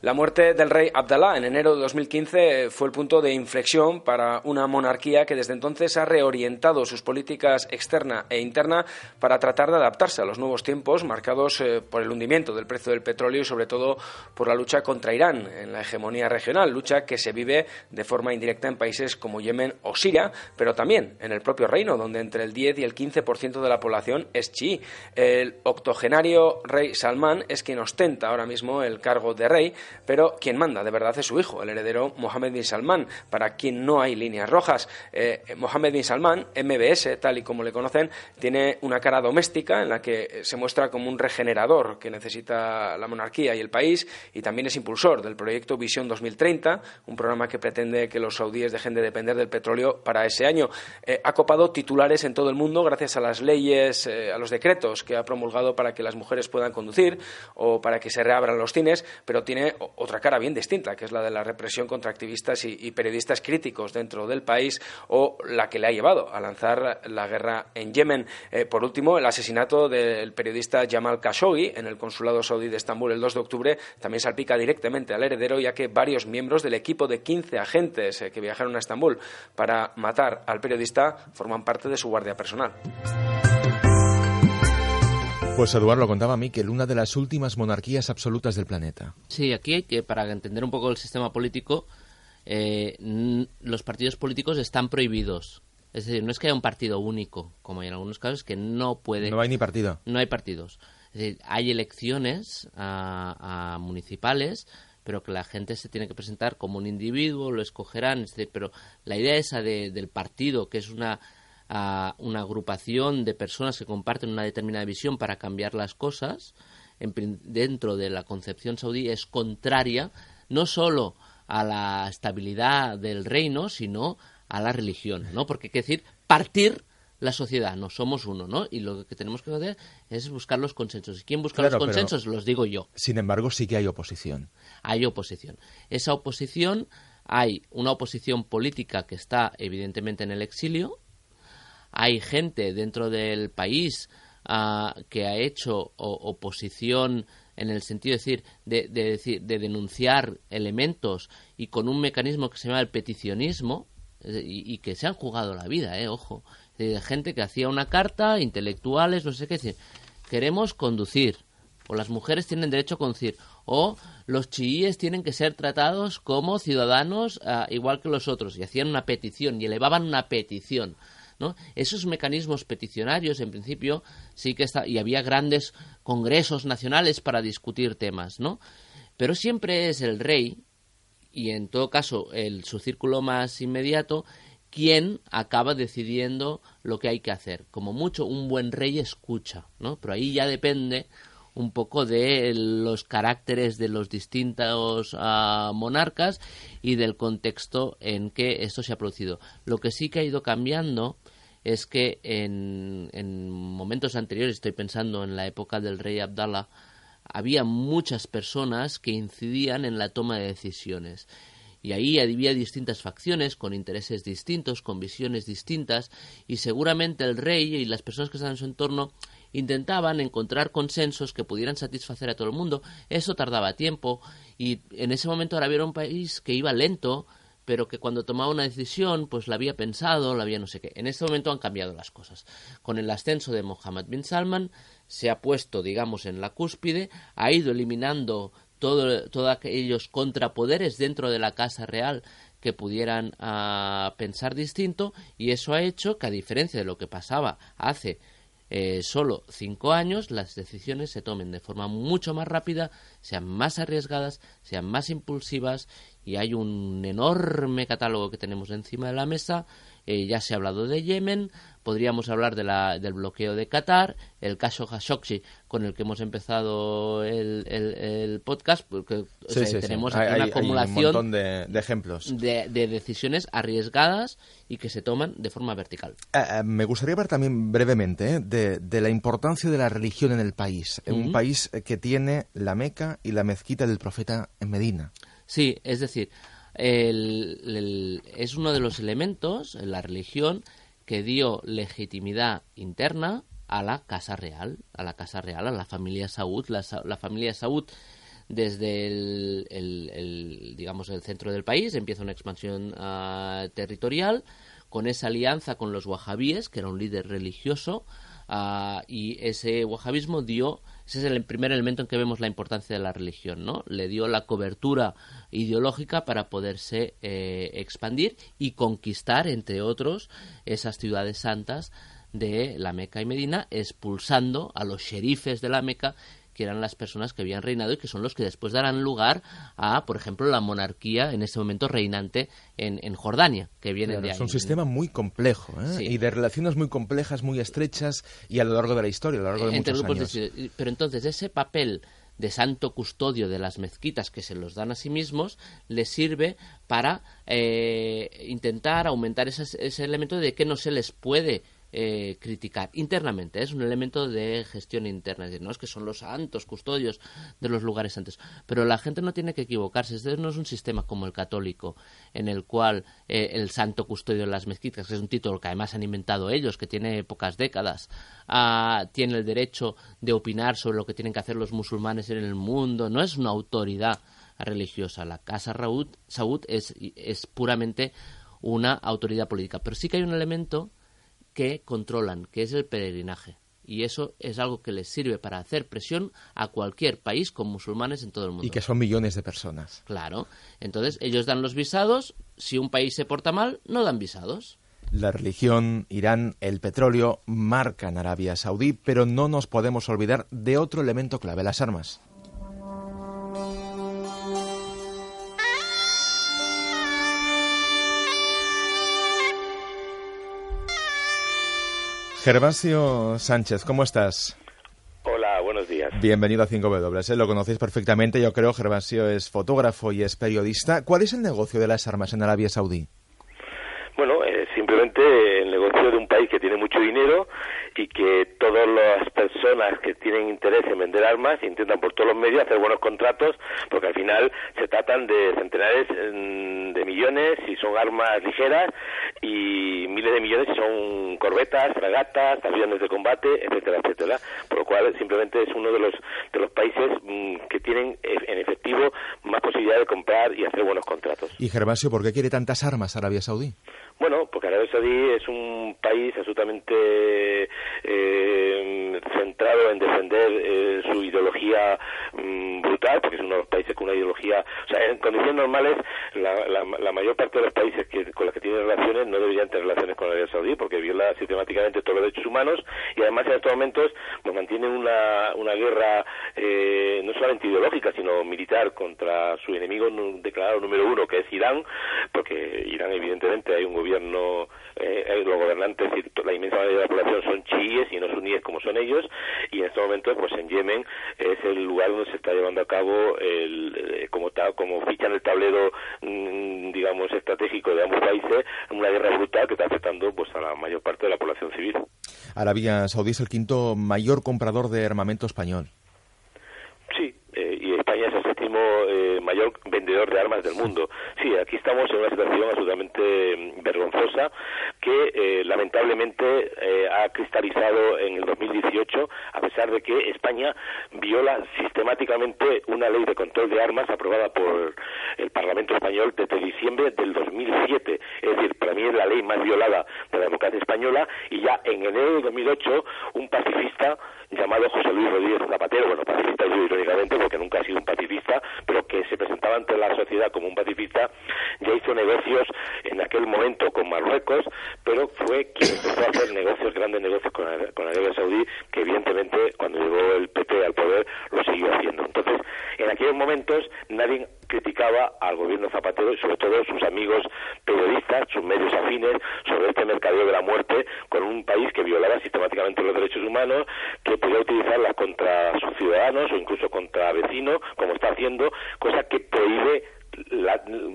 La muerte del rey Abdalá en enero de 2015 fue el punto de inflexión para una monarquía que desde entonces ha reorientado sus políticas externa e interna para tratar de adaptarse a los nuevos tiempos marcados eh, por el hundimiento del precio del petróleo y sobre todo por la lucha contra Irán en la hegemonía regional, lucha que se vive de forma indirecta en países como Yemen o Siria, pero también en el propio reino, donde entre el 10 y el 15% de la población es chií. El octogenario rey Salman es quien ostenta ahora mismo el cargo de rey, pero quien manda de verdad es su hijo, el heredero Mohammed bin Salman, para quien no hay líneas rojas. Eh, Mohammed bin Salman, MBS, tal y como le conocen, tiene una cara doméstica en la que se muestra como un regenerador que necesita la monarquía y el país y también es impulsor del proyecto Visión 2030, un programa que pretende que los saudíes dejen de depender del petróleo para ese año. Eh, ha copado titulares en todo el mundo gracias a las leyes, eh, a los decretos que ha promulgado para que las mujeres puedan conducir o para que se reabran los cines, pero tiene otra cara bien distinta, que es la de la represión contra activistas y, periodistas críticos dentro del país o la que le ha llevado a lanzar la guerra en Yemen. Eh, por último, el asesinato del periodista Jamal Khashoggi en el consulado saudí de Estambul el 2 de octubre también salpica directamente al heredero, ya que varios miembros del equipo de 15 agentes eh, que viajaron a Estambul para matar al periodista forman parte de su guardia personal. Pues Eduardo lo contaba a mí que una de las últimas monarquías absolutas del planeta. Sí, aquí hay que, para entender un poco el sistema político, eh, los partidos políticos están prohibidos. Es decir, no es que haya un partido único, como hay en algunos casos, que no puede. No hay ni partido. No hay partidos. Es decir, hay elecciones a, municipales, pero que la gente se tiene que presentar como un individuo, lo escogerán. Es decir, pero la idea esa del partido, que es una a una agrupación de personas que comparten una determinada visión para cambiar las cosas, dentro de la concepción saudí es contraria no solo a la estabilidad del reino, sino a la religión, ¿no? Porque hay que decir partir la sociedad, no somos uno, ¿no? Y lo que tenemos que hacer es buscar los consensos. ¿Y quién busca los consensos? Los digo yo. Sin embargo, sí que hay oposición. Hay oposición. Esa oposición, hay una oposición política que está evidentemente en el exilio, hay gente dentro del país ah, que ha hecho oposición en el sentido de decir, de, decir, de denunciar elementos y con un mecanismo que se llama el peticionismo, y, que se han jugado la vida, eh, ojo, de gente que hacía una carta, intelectuales, no sé qué, decir, queremos conducir, o las mujeres tienen derecho a conducir, o los chiíes tienen que ser tratados como ciudadanos ah, igual que los otros, y hacían una petición, y elevaban una petición. Esos mecanismos peticionarios, en principio, sí que está, y había grandes congresos nacionales para discutir temas, ¿no? Pero siempre es el rey, y en todo caso el, su círculo más inmediato, quien acaba decidiendo lo que hay que hacer. Como mucho, un buen rey escucha, ¿no? Pero ahí ya depende un poco de los caracteres de los distintos ah, monarcas y del contexto en que esto se ha producido. Lo que sí que ha ido cambiando es que en, en momentos anteriores, estoy pensando en la época del rey Abdallah, había muchas personas que incidían en la toma de decisiones. Y ahí había distintas facciones con intereses distintos, con visiones distintas, y seguramente el rey y las personas que estaban en su entorno intentaban encontrar consensos que pudieran satisfacer a todo el mundo. Eso tardaba tiempo y en ese momento ahora había un país que iba lento, pero que cuando tomaba una decisión, pues la había pensado, la había no sé qué. En este momento han cambiado las cosas. Con el ascenso de Mohammed bin Salman, se ha puesto, digamos, en la cúspide, ha ido eliminando todo, todos aquellos contrapoderes dentro de la Casa Real que pudieran ah, pensar distinto, y eso ha hecho que, a diferencia de lo que pasaba hace eh, solo cinco años, las decisiones se tomen de forma mucho más rápida, sean más arriesgadas, sean más impulsivas y hay un enorme catálogo que tenemos encima de la mesa. Eh, ya se ha hablado de Yemen, podríamos hablar de la, del bloqueo de Qatar, el caso Khashoggi con el que hemos empezado el, el, podcast, porque tenemos una acumulación un de, ejemplos de, decisiones arriesgadas y que se toman de forma vertical. Eh, eh, me gustaría hablar también brevemente de, de, la importancia de la religión en el país, en un país que tiene la Meca y la mezquita del profeta en Medina. Sí, es decir, es uno de los elementos, la religión, que dio legitimidad interna a la Casa Real, a la Casa Real, a la familia Saud. La, familia Saud, desde el, digamos, el centro del país, empieza una expansión ah, territorial con esa alianza con los wahabíes, que era un líder religioso, ah, y ese wahabismo dio ese es el primer elemento en que vemos la importancia de la religión, ¿no? Le dio la cobertura ideológica para poderse eh, expandir y conquistar, entre otros, esas ciudades santas de la Meca y Medina, expulsando a los sheriffes de la Meca que eran las personas que habían reinado y que son los que después darán lugar a, por ejemplo, la monarquía en ese momento reinante en, en Jordania, que viene de ahí. Es un sistema muy complejo ¿eh? y de relaciones muy complejas, muy estrechas y a lo largo de la historia, a lo largo de muchos años. pero entonces ese papel de santo custodio de las mezquitas que se los dan a sí mismos les sirve para eh, intentar aumentar ese elemento de que no se les puede eh, criticar internamente. Es un elemento de gestión interna. Es decir, no es que son los santos custodios de los lugares santos. Pero la gente no tiene que equivocarse. Este no es un sistema como el católico, en el cual eh, el santo custodio de las mezquitas, que es un título que además han inventado ellos, que tiene pocas décadas, ah, tiene el derecho de opinar sobre lo que tienen que hacer los musulmanes en el mundo. No es una autoridad religiosa. La Casa Saud es, es puramente una autoridad política. Pero sí que hay un elemento que controlan, que es el peregrinaje. Y eso es algo que les sirve para hacer presión a cualquier país con musulmanes en todo el mundo. Y que son millones de personas. Claro. Entonces, ellos dan los visados. Si un país se porta mal, no dan visados. La religión, Irán, el petróleo marcan Arabia Saudí, pero no nos podemos olvidar de otro elemento clave, las armas. Gervasio Sánchez, ¿cómo estás? Hola, buenos días. Bienvenido a 5W. ¿eh? Lo conocéis perfectamente, yo creo. Gervasio es fotógrafo y es periodista. ¿Cuál es el negocio de las armas en Arabia Saudí? Bueno, eh, simplemente el negocio de un país que tiene mucho dinero y que todas las personas que tienen interés en vender armas intentan por todos los medios hacer buenos contratos porque al final se tratan de centenares mm, de millones si son armas ligeras y miles de millones son corbetas, fragatas, aviones de combate, etcétera, etcétera. Por lo cual simplemente es uno de los de los países mm, que tienen e, en efectivo más posibilidad de comprar y hacer buenos contratos. Y Gervasio, ¿por qué quiere tantas armas Arabia Saudí? Bueno, porque Arabia Saudí es un país absolutamente eh, centrado en defender eh, su ideología mm, brutal, porque es uno de los países con una ideología, o sea, en condiciones normales, la, la, mayor parte de los países que, con los que tiene relaciones no deberían tener relaciones con Arabia Saudí, porque viola sistemáticamente todos los derechos humanos y además en estos momentos pues, mantienen una, una guerra eh, no solamente ideológica, sino militar contra su enemigo declarado número uno, que es Irán, porque Irán evidentemente hay un gobierno, eh, los gobernantes, la inmensa mayoría de la población son chiíes y no suníes como son ellos, y en estos momentos, pues en Yemen es el lugar donde se está llevando a cabo, el, eh, como, como ficha en el tablero, mm, digamos, estratégico de ambos países, una guerra brutal que está afectando pues a la mayor parte de la población civil. Arabia Saudí es el quinto mayor comprador de armamento español. Sí, eh, y España es el séptimo eh, mayor vendedor de armas del mundo. Sí, aquí estamos en una situación absolutamente mm, vergonzosa que eh, lamentablemente ha cristalizado en el 2018 a pesar de que España viola sistemáticamente una ley de control de armas aprobada por el Parlamento español desde diciembre del 2007. Es decir, para mí es la ley más violada de la democracia española y ya en enero de 2008 un pacifista llamado José Luis Rodríguez Zapatero, bueno, pacifista yo irónicamente porque nunca ha sido un pacifista, pero que se presentaba ante la sociedad como un pacifista, ya hizo negocios en aquel momento con Marruecos, pero fue quien empezó a hacer negocios, grandes negocios con, con Arabia Saudí, que evidentemente cuando llegó el PP al poder lo siguió haciendo. Entonces, en aquellos momentos nadie criticaba al gobierno Zapatero y sobre todo sus amigos periodistas, sus medios afines, sobre este mercadeo de la muerte con un país que violaba sistemáticamente los derechos humanos, que podía utilizarlas contra sus ciudadanos o incluso contra vecinos, como está haciendo, cosa que prohíbe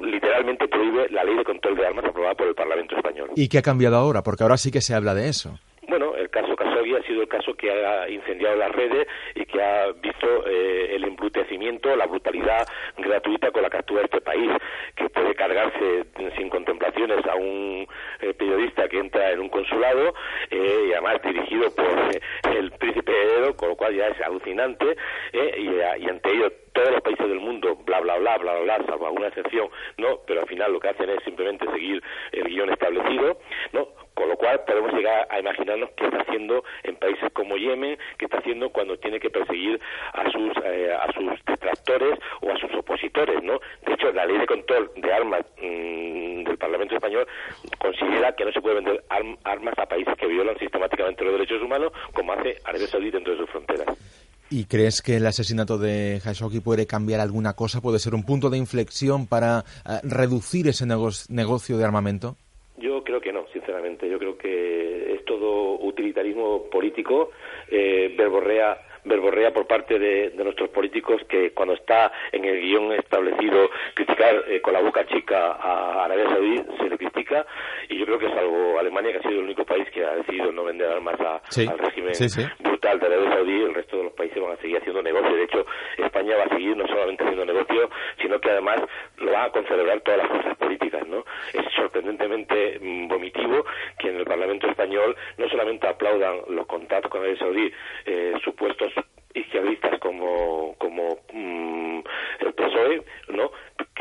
literalmente prohíbe la ley de control de armas aprobada por el Parlamento español. ¿Y qué ha cambiado ahora? Porque ahora sí que se habla de eso. Bueno, el caso Khashoggi ha sido el caso que ha incendiado las redes y que ha visto eh, el embrutecimiento, la brutalidad gratuita con la que actúa este país, que puede cargarse sin contemplaciones a un eh, periodista que entra en un consulado eh, y además dirigido por el príncipe heredero, con lo cual ya es alucinante y, y ante ello todos los países del mundo, bla, bla, bla, bla, bla, salvo alguna excepción, no, pero al final lo que hacen es simplemente seguir el guion establecido, ¿no? Con lo cual podemos llegar a imaginarnos qué está haciendo en países como Yemen, qué está haciendo cuando tiene que perseguir a sus, eh, a sus detractores o a sus opositores, ¿no? De hecho, la ley de control de armas mm, del Parlamento español considera que no se puede vender armas a países que violan sistemáticamente los derechos humanos, como hace Arabia Saudí dentro de sus fronteras. ¿Y crees que el asesinato de Khashoggi puede cambiar alguna cosa? ¿Puede ser un punto de inflexión para eh, reducir ese negocio de armamento? Yo creo que no, sinceramente. Yo creo que es todo utilitarismo político, eh, verborrea verborrea por parte de, nuestros políticos que cuando está en el guion establecido criticar eh, con la boca chica a Arabia Saudí se le critica. Y yo creo que salvo Alemania que ha sido el único país que ha decidido no vender armas al régimen brutal de Arabia Saudí el resto de los países van a seguir haciendo negocio. De hecho España va a seguir no solamente haciendo negocio sino que además lo van a concelebrar todas las fuerzas políticas ¿no? es sorprendentemente mm, vomitivo que en el Parlamento español no solamente aplaudan los contactos con Arabia Saudí eh, supuestos izquierdistas como, como mm, el PSOE, ¿no?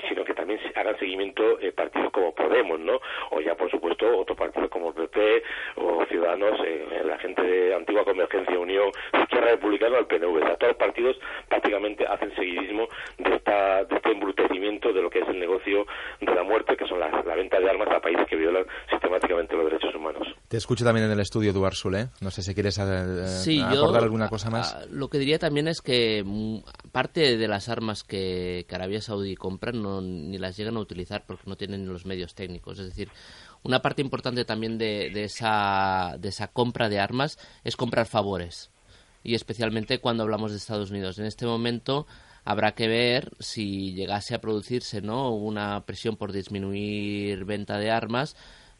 sino que también hagan seguimiento eh, partidos como Podemos, ¿no? O ya, por supuesto, otros partidos como el PP o Ciudadanos, eh, la gente de Antigua Convergencia Unión, Izquierda Republicana o el PNV. O todos los partidos prácticamente hacen seguidismo de, esta, de este embrutecimiento de lo que es el negocio de la muerte, que son la, la venta de armas a países que violan sistemáticamente los derechos humanos. Te escucho también en el estudio, Eduard Sule. No sé si quieres eh, abordar alguna cosa más. Lo que diría también es que mm, parte de las armas que, Arabia Saudí compra no, ni las llegan a utilizar porque no tienen los medios técnicos. Es decir, una parte importante también de, esa, de esa compra de armas es comprar favores. y especialmente cuando hablamos de Estados Unidos. En este momento habrá que ver si llegase a producirse ¿no? una presión por disminuir venta de armas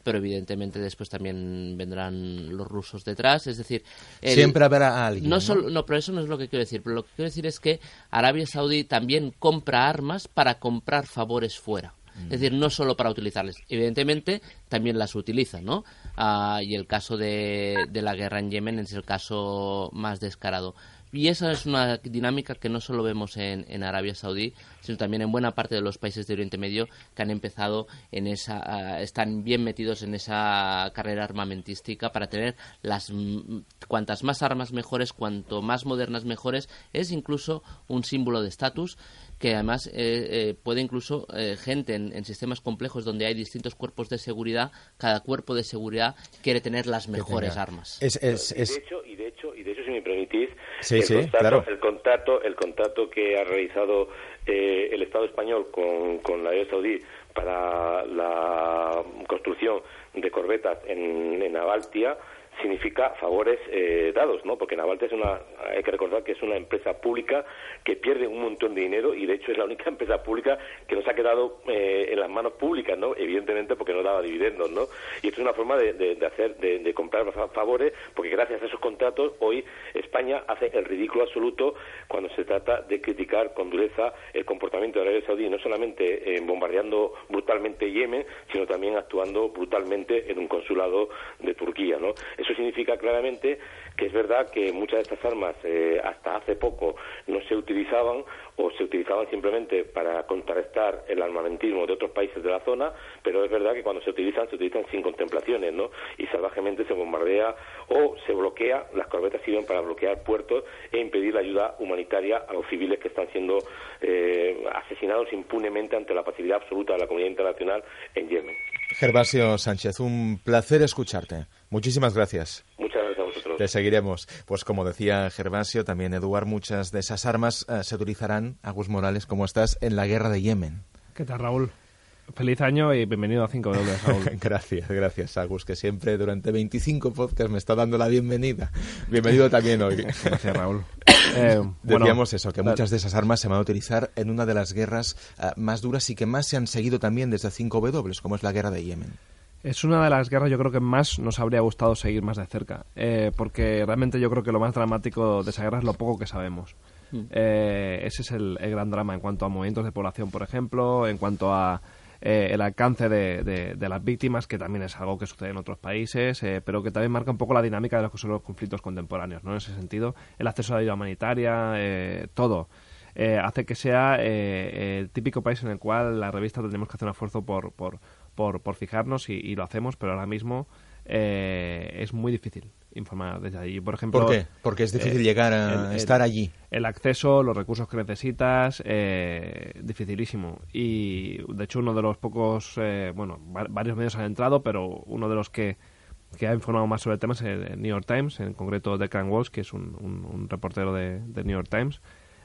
pero evidentemente después también vendrán los rusos detrás. Es decir, siempre habrá alguien. No, Solo, no, pero eso no es lo que quiero decir. Pero lo que quiero decir es que Arabia Saudí también compra armas para comprar favores fuera. Es decir, no solo para utilizarles. Evidentemente, también las utiliza, ¿no? Ah, y el caso de, de la guerra en Yemen es el caso más descarado. Y esa es una dinámica que no solo vemos en, en, Arabia Saudí, sino también en buena parte de los países de Oriente Medio que han empezado en esa, ah, están bien metidos en esa carrera armamentística para tener las cuantas más armas mejores, cuanto más modernas mejores, es incluso un símbolo de estatus que además eh, eh, puede incluso eh, gente en, sistemas complejos donde hay distintos cuerpos de seguridad, cada cuerpo de seguridad quiere tener las mejores armas. Es, es, De hecho, y de hecho, y de hecho, si me permitís, el, contrato, el, contrato, que ha realizado el Estado español con, con la Arabia Saudí para la construcción de corbetas en, en Abaltia significa favores eh, dados, ¿no? Porque Navalta es una, hay que recordar que es una empresa pública que pierde un montón de dinero y de hecho es la única empresa pública que nos ha quedado eh, en las manos públicas, ¿no? Evidentemente porque no daba dividendos, ¿no? Y esto es una forma de, de, hacer, de, comprar favores, porque gracias a esos contratos hoy España hace el ridículo absoluto cuando se trata de criticar con dureza el comportamiento de Arabia Saudí, no solamente eh, bombardeando brutalmente Yemen, sino también actuando brutalmente en un consulado de Turquía, ¿no? Eso significa claramente que es verdad que muchas de estas armas eh, hasta hace poco no se utilizaban o se utilizaban simplemente para contrarrestar el armamentismo de otros países de la zona, pero es verdad que cuando se utilizan, se utilizan sin contemplaciones, ¿no? Y salvajemente se bombardea o se bloquea, las corbetas sirven para bloquear puertos e impedir la ayuda humanitaria a los civiles que están siendo eh, asesinados impunemente ante la pasividad absoluta de la comunidad internacional en Yemen. Gervasio Sánchez, un placer escucharte. Muchísimas gracias. Muchas gracias a vosotros. Te seguiremos. Pues como decía Gervasio, también Eduard, muchas de esas armas eh, se utilizarán, Agus Morales, como estás, en la guerra de Yemen. ¿Qué tal, Raúl? Feliz año y bienvenido a 5 w Raúl. gracias, gracias, Agus, que siempre durante 25 podcasts me está dando la bienvenida. Bienvenido también hoy. gracias, Raúl. Eh, Decíamos eso, que muchas de esas armas se van a utilizar en una de las guerras eh, más duras y que más se han seguido también desde 5W, como es la guerra de Yemen. Es una de las guerras yo creo que más nos habría gustado seguir más de cerca, eh, porque realmente yo creo que lo más dramático de esa guerra es lo poco que sabemos. Mm. Eh, ese es el, gran drama en cuanto a movimientos de población, por ejemplo, en cuanto a eh, el alcance de, las víctimas, que también es algo que sucede en otros países, pero que también marca un poco la dinámica de los que son los conflictos contemporáneos, ¿no? En ese sentido, el acceso a la ayuda humanitaria, todo. hace que sea el típico país en el cual la revista tendremos que hacer un esfuerzo por, por, por, por fijarnos y, lo hacemos, pero ahora mismo eh, es muy difícil informar desde allí. Por ejemplo, ¿Por qué? Porque es difícil eh, llegar a estar allí. El acceso, los recursos que necesitas, eh, dificilísimo. Y de hecho uno de los pocos, eh, bueno, varios medios han entrado, pero uno de los que, que ha informado más sobre el tema es el New York Times, en concreto Declan Walsh, que es un, un, reportero de, de, New York Times,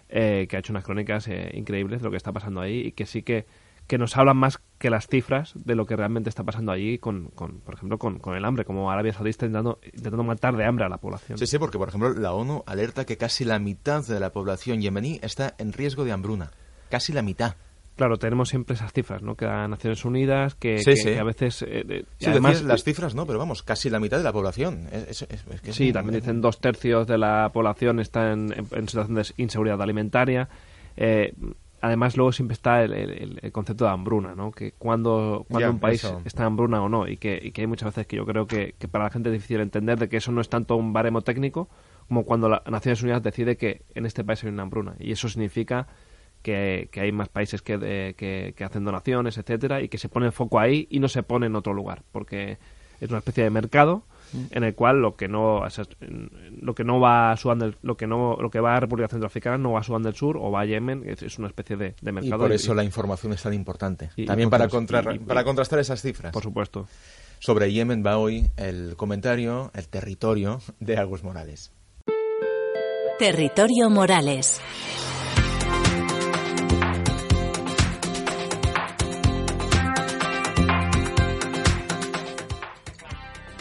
que ha hecho unas crónicas increíbles de lo que está pasando ahí y que sí que que nos hablan más que las cifras de lo que realmente está pasando allí, con, con por ejemplo, con, con, el hambre, como Arabia Saudí está intentando, intentando matar de hambre a la población. Sí, sí, porque, por ejemplo, la ONU alerta que casi la mitad de la población yemení está en riesgo de hambruna. Casi la mitad. Claro, tenemos siempre esas cifras, ¿no? Que da Naciones Unidas, que, a veces... Eh, además las cifras, ¿no? Pero vamos, casi la mitad de la población. sí, también dicen dos tercios de la población está en, en situación de inseguridad alimentaria. Eh, además luego siempre está el, concepto de hambruna, ¿no? Que cuando, cuando un país está en hambruna o no, y que, y que hay muchas veces que yo creo que, para la gente es difícil entender de que eso no es tanto un baremo técnico como cuando las Naciones Unidas decide que en este país hay una hambruna. Y eso significa que, que hay más países que, que, hacen donaciones, etcétera, y que se pone el foco ahí y no se pone en otro lugar, porque es una especie de mercado en el cual lo que no lo que no va a Sudán del, lo que no lo que va a República Centroafricana no va a Sudán del Sur o va a Yemen es, una especie de, mercado y por eso la información es tan importante. también para para contrastar esas cifras. por supuesto. Sobre Yemen va hoy el comentario el territorio de Agus Morales. Territorio Morales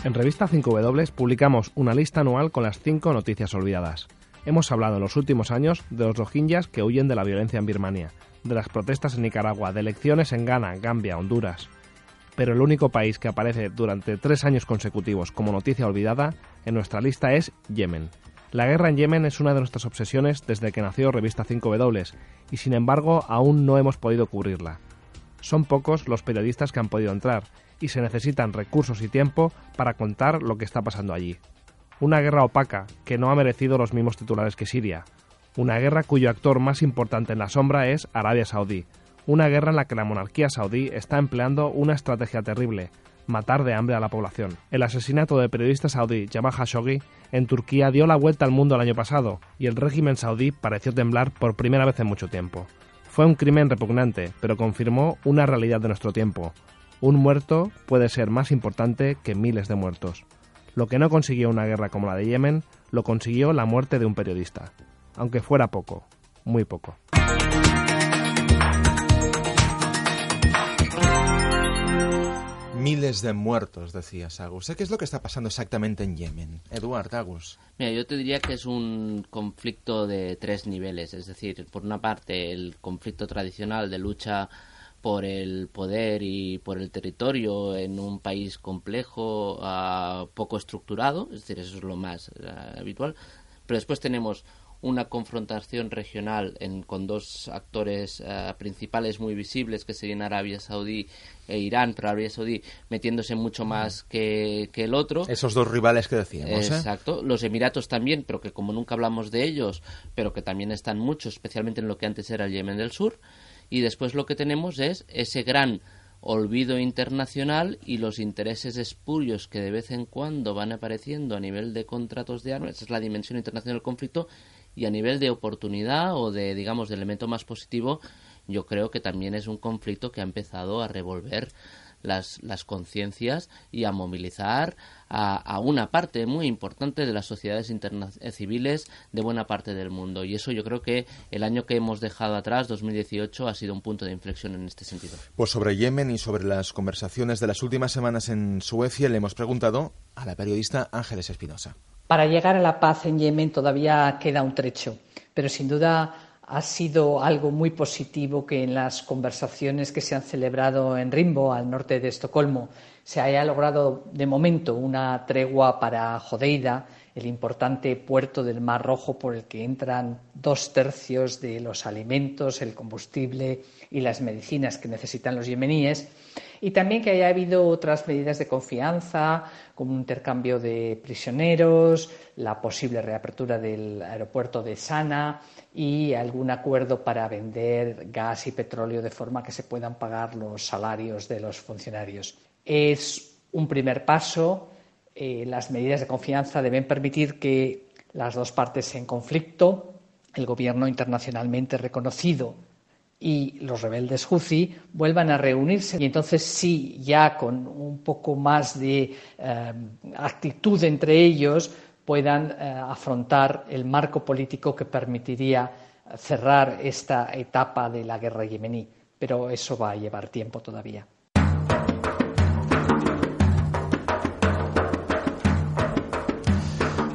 En Revista 5W publicamos una lista anual con las 5 noticias olvidadas. Hemos hablado en los últimos años de los rohingyas que huyen de la violencia en Birmania, de las protestas en Nicaragua, de elecciones en Ghana, Gambia, Honduras. Pero el único país que aparece durante tres años consecutivos como noticia olvidada en nuestra lista es Yemen. La guerra en Yemen es una de nuestras obsesiones desde que nació Revista 5W y sin embargo aún no hemos podido cubrirla. Son pocos los periodistas que han podido entrar y se necesitan recursos y tiempo para contar lo que está pasando allí. Una guerra opaca que no ha merecido los mismos titulares que Siria. Una guerra cuyo actor más importante en la sombra es Arabia Saudí. Una guerra en la que la monarquía saudí está empleando una estrategia terrible, matar de hambre a la población. El asesinato del periodista saudí Jamal Khashoggi en Turquía dio la vuelta al mundo el año pasado y el régimen saudí pareció temblar por primera vez en mucho tiempo. Fue un crimen repugnante, pero confirmó una realidad de nuestro tiempo. Un muerto puede ser más importante que miles de muertos. Lo que no consiguió una guerra como la de Yemen, lo consiguió la muerte de un periodista. Aunque fuera poco, muy poco. Miles de muertos, decías, Agus. ¿Qué es lo que está pasando exactamente en Yemen? Eduard, Agus. Mira, yo te diría que es un conflicto de tres niveles. Es decir, por una parte, el conflicto tradicional de lucha por el poder y por el territorio en un país complejo, uh, poco estructurado, es decir, eso es lo más uh, habitual. Pero después tenemos una confrontación regional en, con dos actores uh, principales muy visibles que serían Arabia Saudí e Irán, pero Arabia Saudí metiéndose mucho más que, que el otro. Esos dos rivales que decíamos. ¿eh? Exacto. Los Emiratos también, pero que como nunca hablamos de ellos, pero que también están mucho, especialmente en lo que antes era el Yemen del Sur. Y después lo que tenemos es ese gran olvido internacional y los intereses espurios que de vez en cuando van apareciendo a nivel de contratos de armas. Esa es la dimensión internacional del conflicto y a nivel de oportunidad o de, digamos, de elemento más positivo, yo creo que también es un conflicto que ha empezado a revolver las, las conciencias y a movilizar a, a, una parte muy importante de las sociedades eh, civiles de buena parte del mundo. Y eso yo creo que el año que hemos dejado atrás, 2018, ha sido un punto de inflexión en este sentido. Pues sobre Yemen y sobre las conversaciones de las últimas semanas en Suecia le hemos preguntado a la periodista Ángeles Espinosa. Para llegar a la paz en Yemen todavía queda un trecho, pero sin duda ha sido algo muy positivo que en las conversaciones que se han celebrado en Rimbo, al norte de Estocolmo, se haya logrado de momento una tregua para Jodeida, el importante puerto del Mar Rojo por el que entran dos tercios de los alimentos, el combustible y las medicinas que necesitan los yemeníes y también que haya habido otras medidas de confianza, como un intercambio de prisioneros, la posible reapertura del aeropuerto de Sana y algún acuerdo para vender gas y petróleo de forma que se puedan pagar los salarios de los funcionarios. Es un primer paso. Eh, las medidas de confianza deben permitir que las dos partes en conflicto, el gobierno internacionalmente reconocido y los rebeldes Houthi vuelvan a reunirse y entonces sí, ya con un poco más de eh, actitud entre ellos, puedan eh, afrontar el marco político que permitiría cerrar esta etapa de la guerra yemení. Pero eso va a llevar tiempo todavía.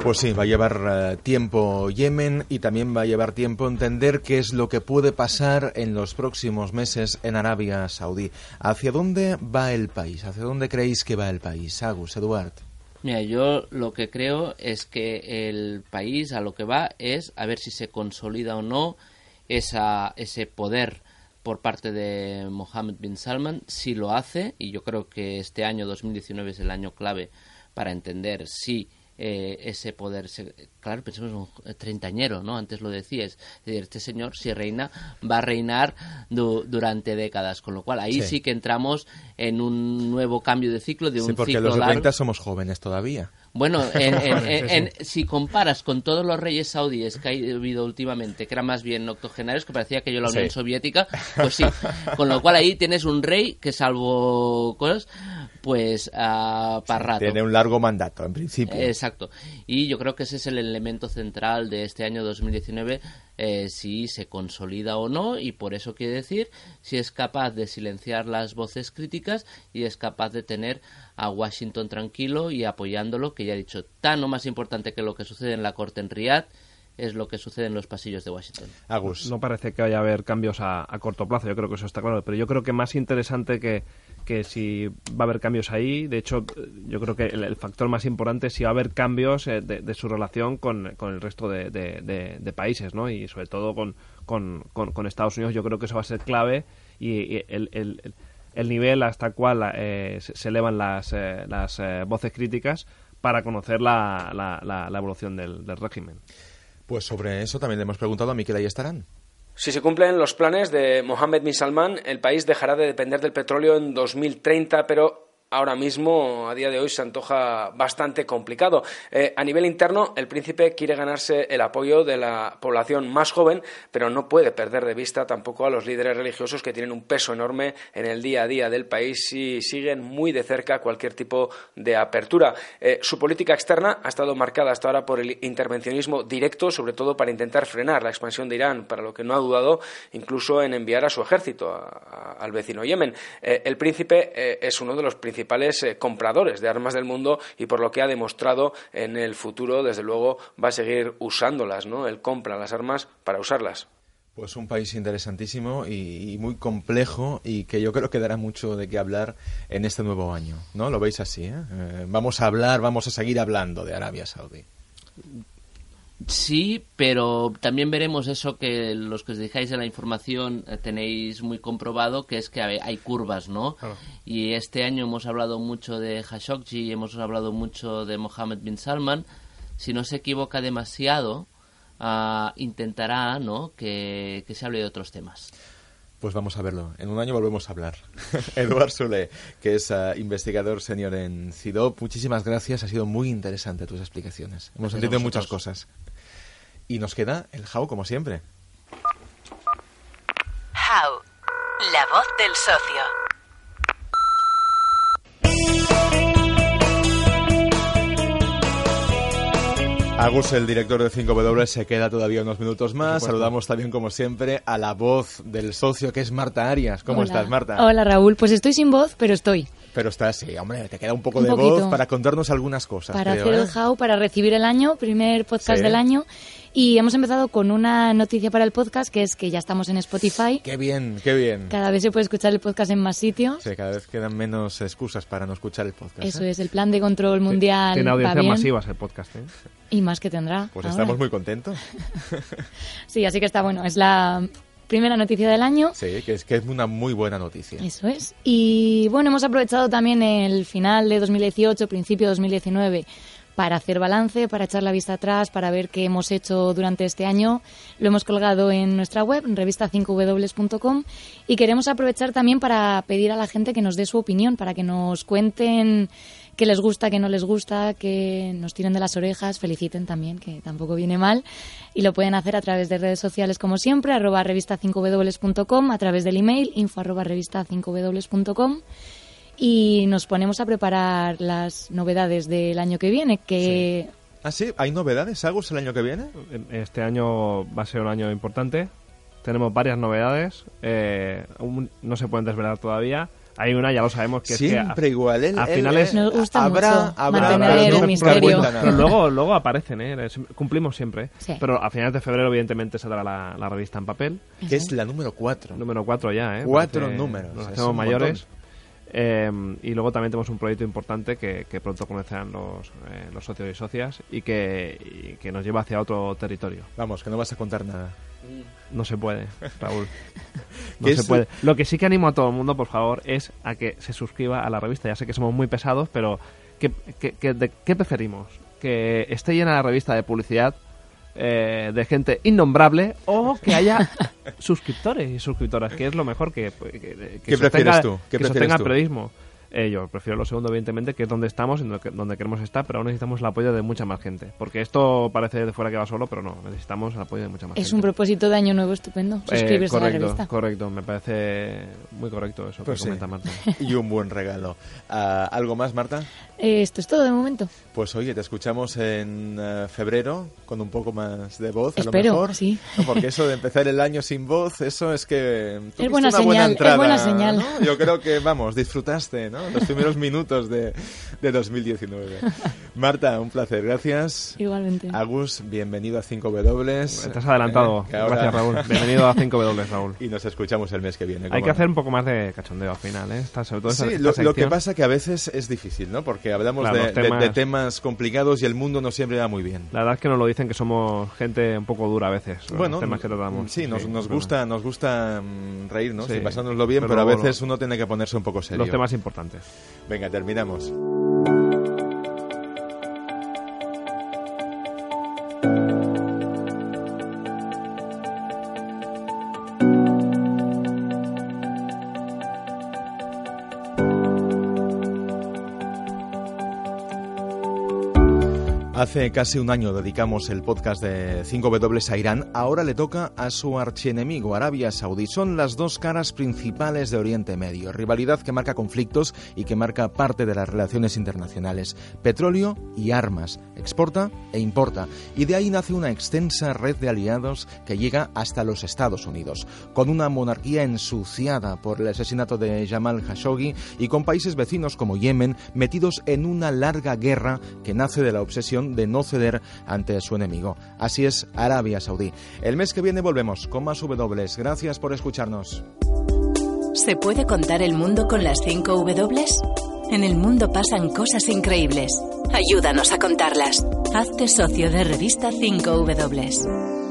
Pues sí, va a llevar uh, tiempo Yemen y también va a llevar tiempo entender qué es lo que puede pasar en los próximos meses en Arabia Saudí. ¿Hacia dónde va el país? ¿Hacia dónde creéis que va el país? Agus, Eduard. Mira, yo lo que creo es que el país a lo que va es a ver si se consolida o no esa, ese poder por parte de Mohammed bin Salman. Si lo hace, y yo creo que este año 2019 es el año clave para entender si eh, ese poder. Claro, pensemos un treintañero, ¿no? Antes lo decías. Este señor, si reina, va a reinar durante décadas. Con lo cual, ahí sí. sí. que entramos en un nuevo cambio de ciclo, de un sí, porque ciclo los largo. 90 somos jóvenes todavía. Bueno, en, en, en, si comparas con todos los reyes saudíes que ha habido últimamente, que eran más bien octogenarios, que parecía que yo la Unión Sí. Soviética, pues sí. Con lo cual ahí tienes un rey que salvo cosas, pues ah, para rato. Tiene un largo mandato, en principio. Exacto. Y yo creo que ese es el elemento central de este año 2019, eh, si se consolida o no, y por eso quiere decir si es capaz de silenciar las voces críticas y es capaz de tener a Washington tranquilo y apoyándolo, que ya he dicho, tan o más importante que lo que sucede en la corte en Riyadh, es lo que sucede en los pasillos de Washington. Agus. No parece que vaya a haber cambios a, a corto plazo, yo creo que eso está claro, pero yo creo que más interesante que, que si va a haber cambios ahí. De hecho, yo creo que el, factor más importante es si va a haber cambios eh, de, su relación con, con el resto de, de, países, ¿no? Y sobre todo con, con, con, Estados Unidos, yo creo que eso va a ser clave y, el, el, el, nivel hasta el cual eh, se, elevan las, eh, las voces críticas para conocer la, la, la, evolución del, del régimen. Pues sobre eso también le hemos preguntado a Miquel Ayestarán. Si se cumplen los planes de Mohammed bin Salman, el país dejará de depender del petróleo en 2030, pero ahora mismo, a día de hoy, se antoja bastante complicado. Eh, a nivel interno, el príncipe quiere ganarse el apoyo de la población más joven, pero no puede perder de vista tampoco a los líderes religiosos que tienen un peso enorme en el día a día del país y siguen muy de cerca cualquier tipo de apertura. Eh, su política externa ha estado marcada hasta ahora por el intervencionismo directo, sobre todo para intentar frenar la expansión de Irán, para lo que no ha dudado incluso en enviar a su ejército al vecino Yemen. Eh, el príncipe es uno de los principales principales eh, compradores de armas del mundo y por lo que ha demostrado en el futuro, desde luego, va a seguir usándolas, ¿no? Él compra las armas para usarlas. Pues un país interesantísimo y, muy complejo y que yo creo que dará mucho de qué hablar en este nuevo año, ¿no? Lo veis así, ¿eh? eh vamos a hablar, vamos a seguir hablando de Arabia Saudí. Sí, pero también veremos eso que los que os dejáis en la información eh, tenéis muy comprobado, que es que hay, curvas, ¿no? Y este año hemos hablado mucho de Khashoggi, hemos hablado mucho de Mohammed bin Salman. Si no se equivoca demasiado, uh, intentará, ¿no?, que, se hable de otros temas. Pues vamos a verlo. En un año volvemos a hablar. Eduard Sule, que es ah, investigador senior en CIDOP, muchísimas gracias. Ha sido muy interesante tus explicaciones. Hemos entendido muchas cosas. Y nos queda el How, como siempre. How, la voz del socio. Agus, el director de 5W, se queda todavía unos minutos más. Saludamos también, como siempre, a la voz del socio, que es Marta Arias. ¿Cómo estás, Marta? Hola, Raúl. Pues estoy sin voz, pero estoy. Pero estás, sí, hombre, te queda un poco de voz para contarnos algunas cosas. Para hacer el ¿eh? how, para recibir el año, primer podcast del año. Y hemos empezado con una noticia para el podcast, que es que ya estamos en Spotify. Qué bien, qué bien. Cada vez se puede escuchar el podcast en más sitios. Sí, cada vez quedan menos excusas para no escuchar el podcast. Eso ¿eh? es, el plan de control mundial. Tiene audiencias masivas el podcast, ¿eh? Y más que tendrá. Pues estamos muy contentos. sí, así que está bueno. Es la primera noticia del año. Sí, que es, que es una muy buena noticia. Eso es. Y bueno, hemos aprovechado también el final de 2018, principio de 2019 para hacer balance, para echar la vista atrás, para ver qué hemos hecho durante este año. Lo hemos colgado en nuestra web, en revista5w.com, y queremos aprovechar también para pedir a la gente que nos dé su opinión, para que nos cuenten qué les gusta, qué no les gusta, que nos tiren de las orejas, feliciten también, que tampoco viene mal. Y lo pueden hacer a través de redes sociales como siempre, arroba revista5w.com, a través del email, info arroba revista5w.com y nos ponemos a preparar las novedades del año que viene, que... ¿Ah, sí? ¿Hay novedades, Agus, el año que viene? Este año va a ser un año importante. Tenemos varias novedades. Eh, no se pueden desvelar todavía. Hay una, ya lo sabemos, que Siempre es igual. a, a finales... Nos gusta habrá, mucho habrá, el misterio. Pero luego, luego aparecen, ¿eh? cumplimos siempre. Pero a finales de febrero, evidentemente, saldrá la, la revista en papel. Que es la número 4. Número 4 ya, ¿eh? Cuatro números. Nos hacemos mayores. Em, y luego también tenemos un proyecto importante que, pronto conocerán los, eh, los socios y socias y que, que, nos lleva hacia otro territorio. Vamos, que no vas a contar nada. No se puede, Raúl. No se puede. Lo que sí que animo a todo el mundo, por favor, es a que se suscriba a la revista. Ya sé que somos muy pesados, pero ¿qué, qué preferimos? ¿Que esté llena la revista de publicidad eh, de gente innombrable o que haya suscriptores y suscriptoras, que es lo mejor que, que, ¿Qué prefieres tú? ¿Qué que sostenga periodismo. Eh, yo prefiero lo segundo, evidentemente, que es donde estamos, en donde queremos estar, pero aún necesitamos el apoyo de mucha más gente. Porque esto parece de fuera que va solo, pero no, necesitamos el apoyo de mucha más gente. Es un propósito de año nuevo estupendo, eh, suscribirse a la revista. Correcto, me parece muy correcto eso pues que comenta Marta. Y un buen regalo. Ah, ¿Algo más, Marta? Eh, esto es todo de momento. Pues oye, te escuchamos en eh, febrero con un poco más de voz, a Espero, lo mejor. sí. porque eso de empezar el año sin voz, eso es que... Es buena una señal, buena es entrada, buena señal. ¿no? Yo creo que, vamos, disfrutaste, ¿no? Los primeros minutos de, de 2019. Marta, un placer, gracias. Igualmente. Agus, bienvenido a 5W. Estás adelantado. Eh, ahora- Gracias, Raúl. Bienvenido a 5W, Raúl. Y nos escuchamos el mes que viene. Hay que no. hacer un poco más de cachondeo al final, ¿eh? Esta- sobre todo Sí, esta lo, lo que pasa que a veces es difícil, ¿no? Porque hablamos Claro, de, los de- temas- de temas complicados y el mundo no siempre va muy bien. La verdad es que nos lo dicen que somos gente un poco dura a veces. los Bueno, temas que tratamos. sí, nos, nos pero- gusta, nos gusta mm, reírnos Sí, y pasárnoslo bien, pero pero, a veces lo- uno tiene que ponerse un poco serio. Los temas importantes. Venga, terminamos. Hace casi un año dedicamos el podcast de 5W a Irán. Ahora le toca a su archienemigo, Arabia Saudí. Son las dos caras principales de Oriente Medio. Rivalidad que marca conflictos y que marca parte de las relaciones internacionales. Petróleo y armas. Exporta e importa. Y de ahí nace una extensa red de aliados que llega hasta los Estados Unidos. Con una monarquía ensuciada por el asesinato de Jamal Khashoggi y con países vecinos como Yemen metidos en una larga guerra que nace de la obsesión de no ceder ante su enemigo. Así es Arabia Saudí. El mes que viene volvemos con más W. Gracias por escucharnos. ¿Se puede contar el mundo con las 5 W? En el mundo pasan cosas increíbles. Ayúdanos a contarlas. Hazte socio de revista 5 W.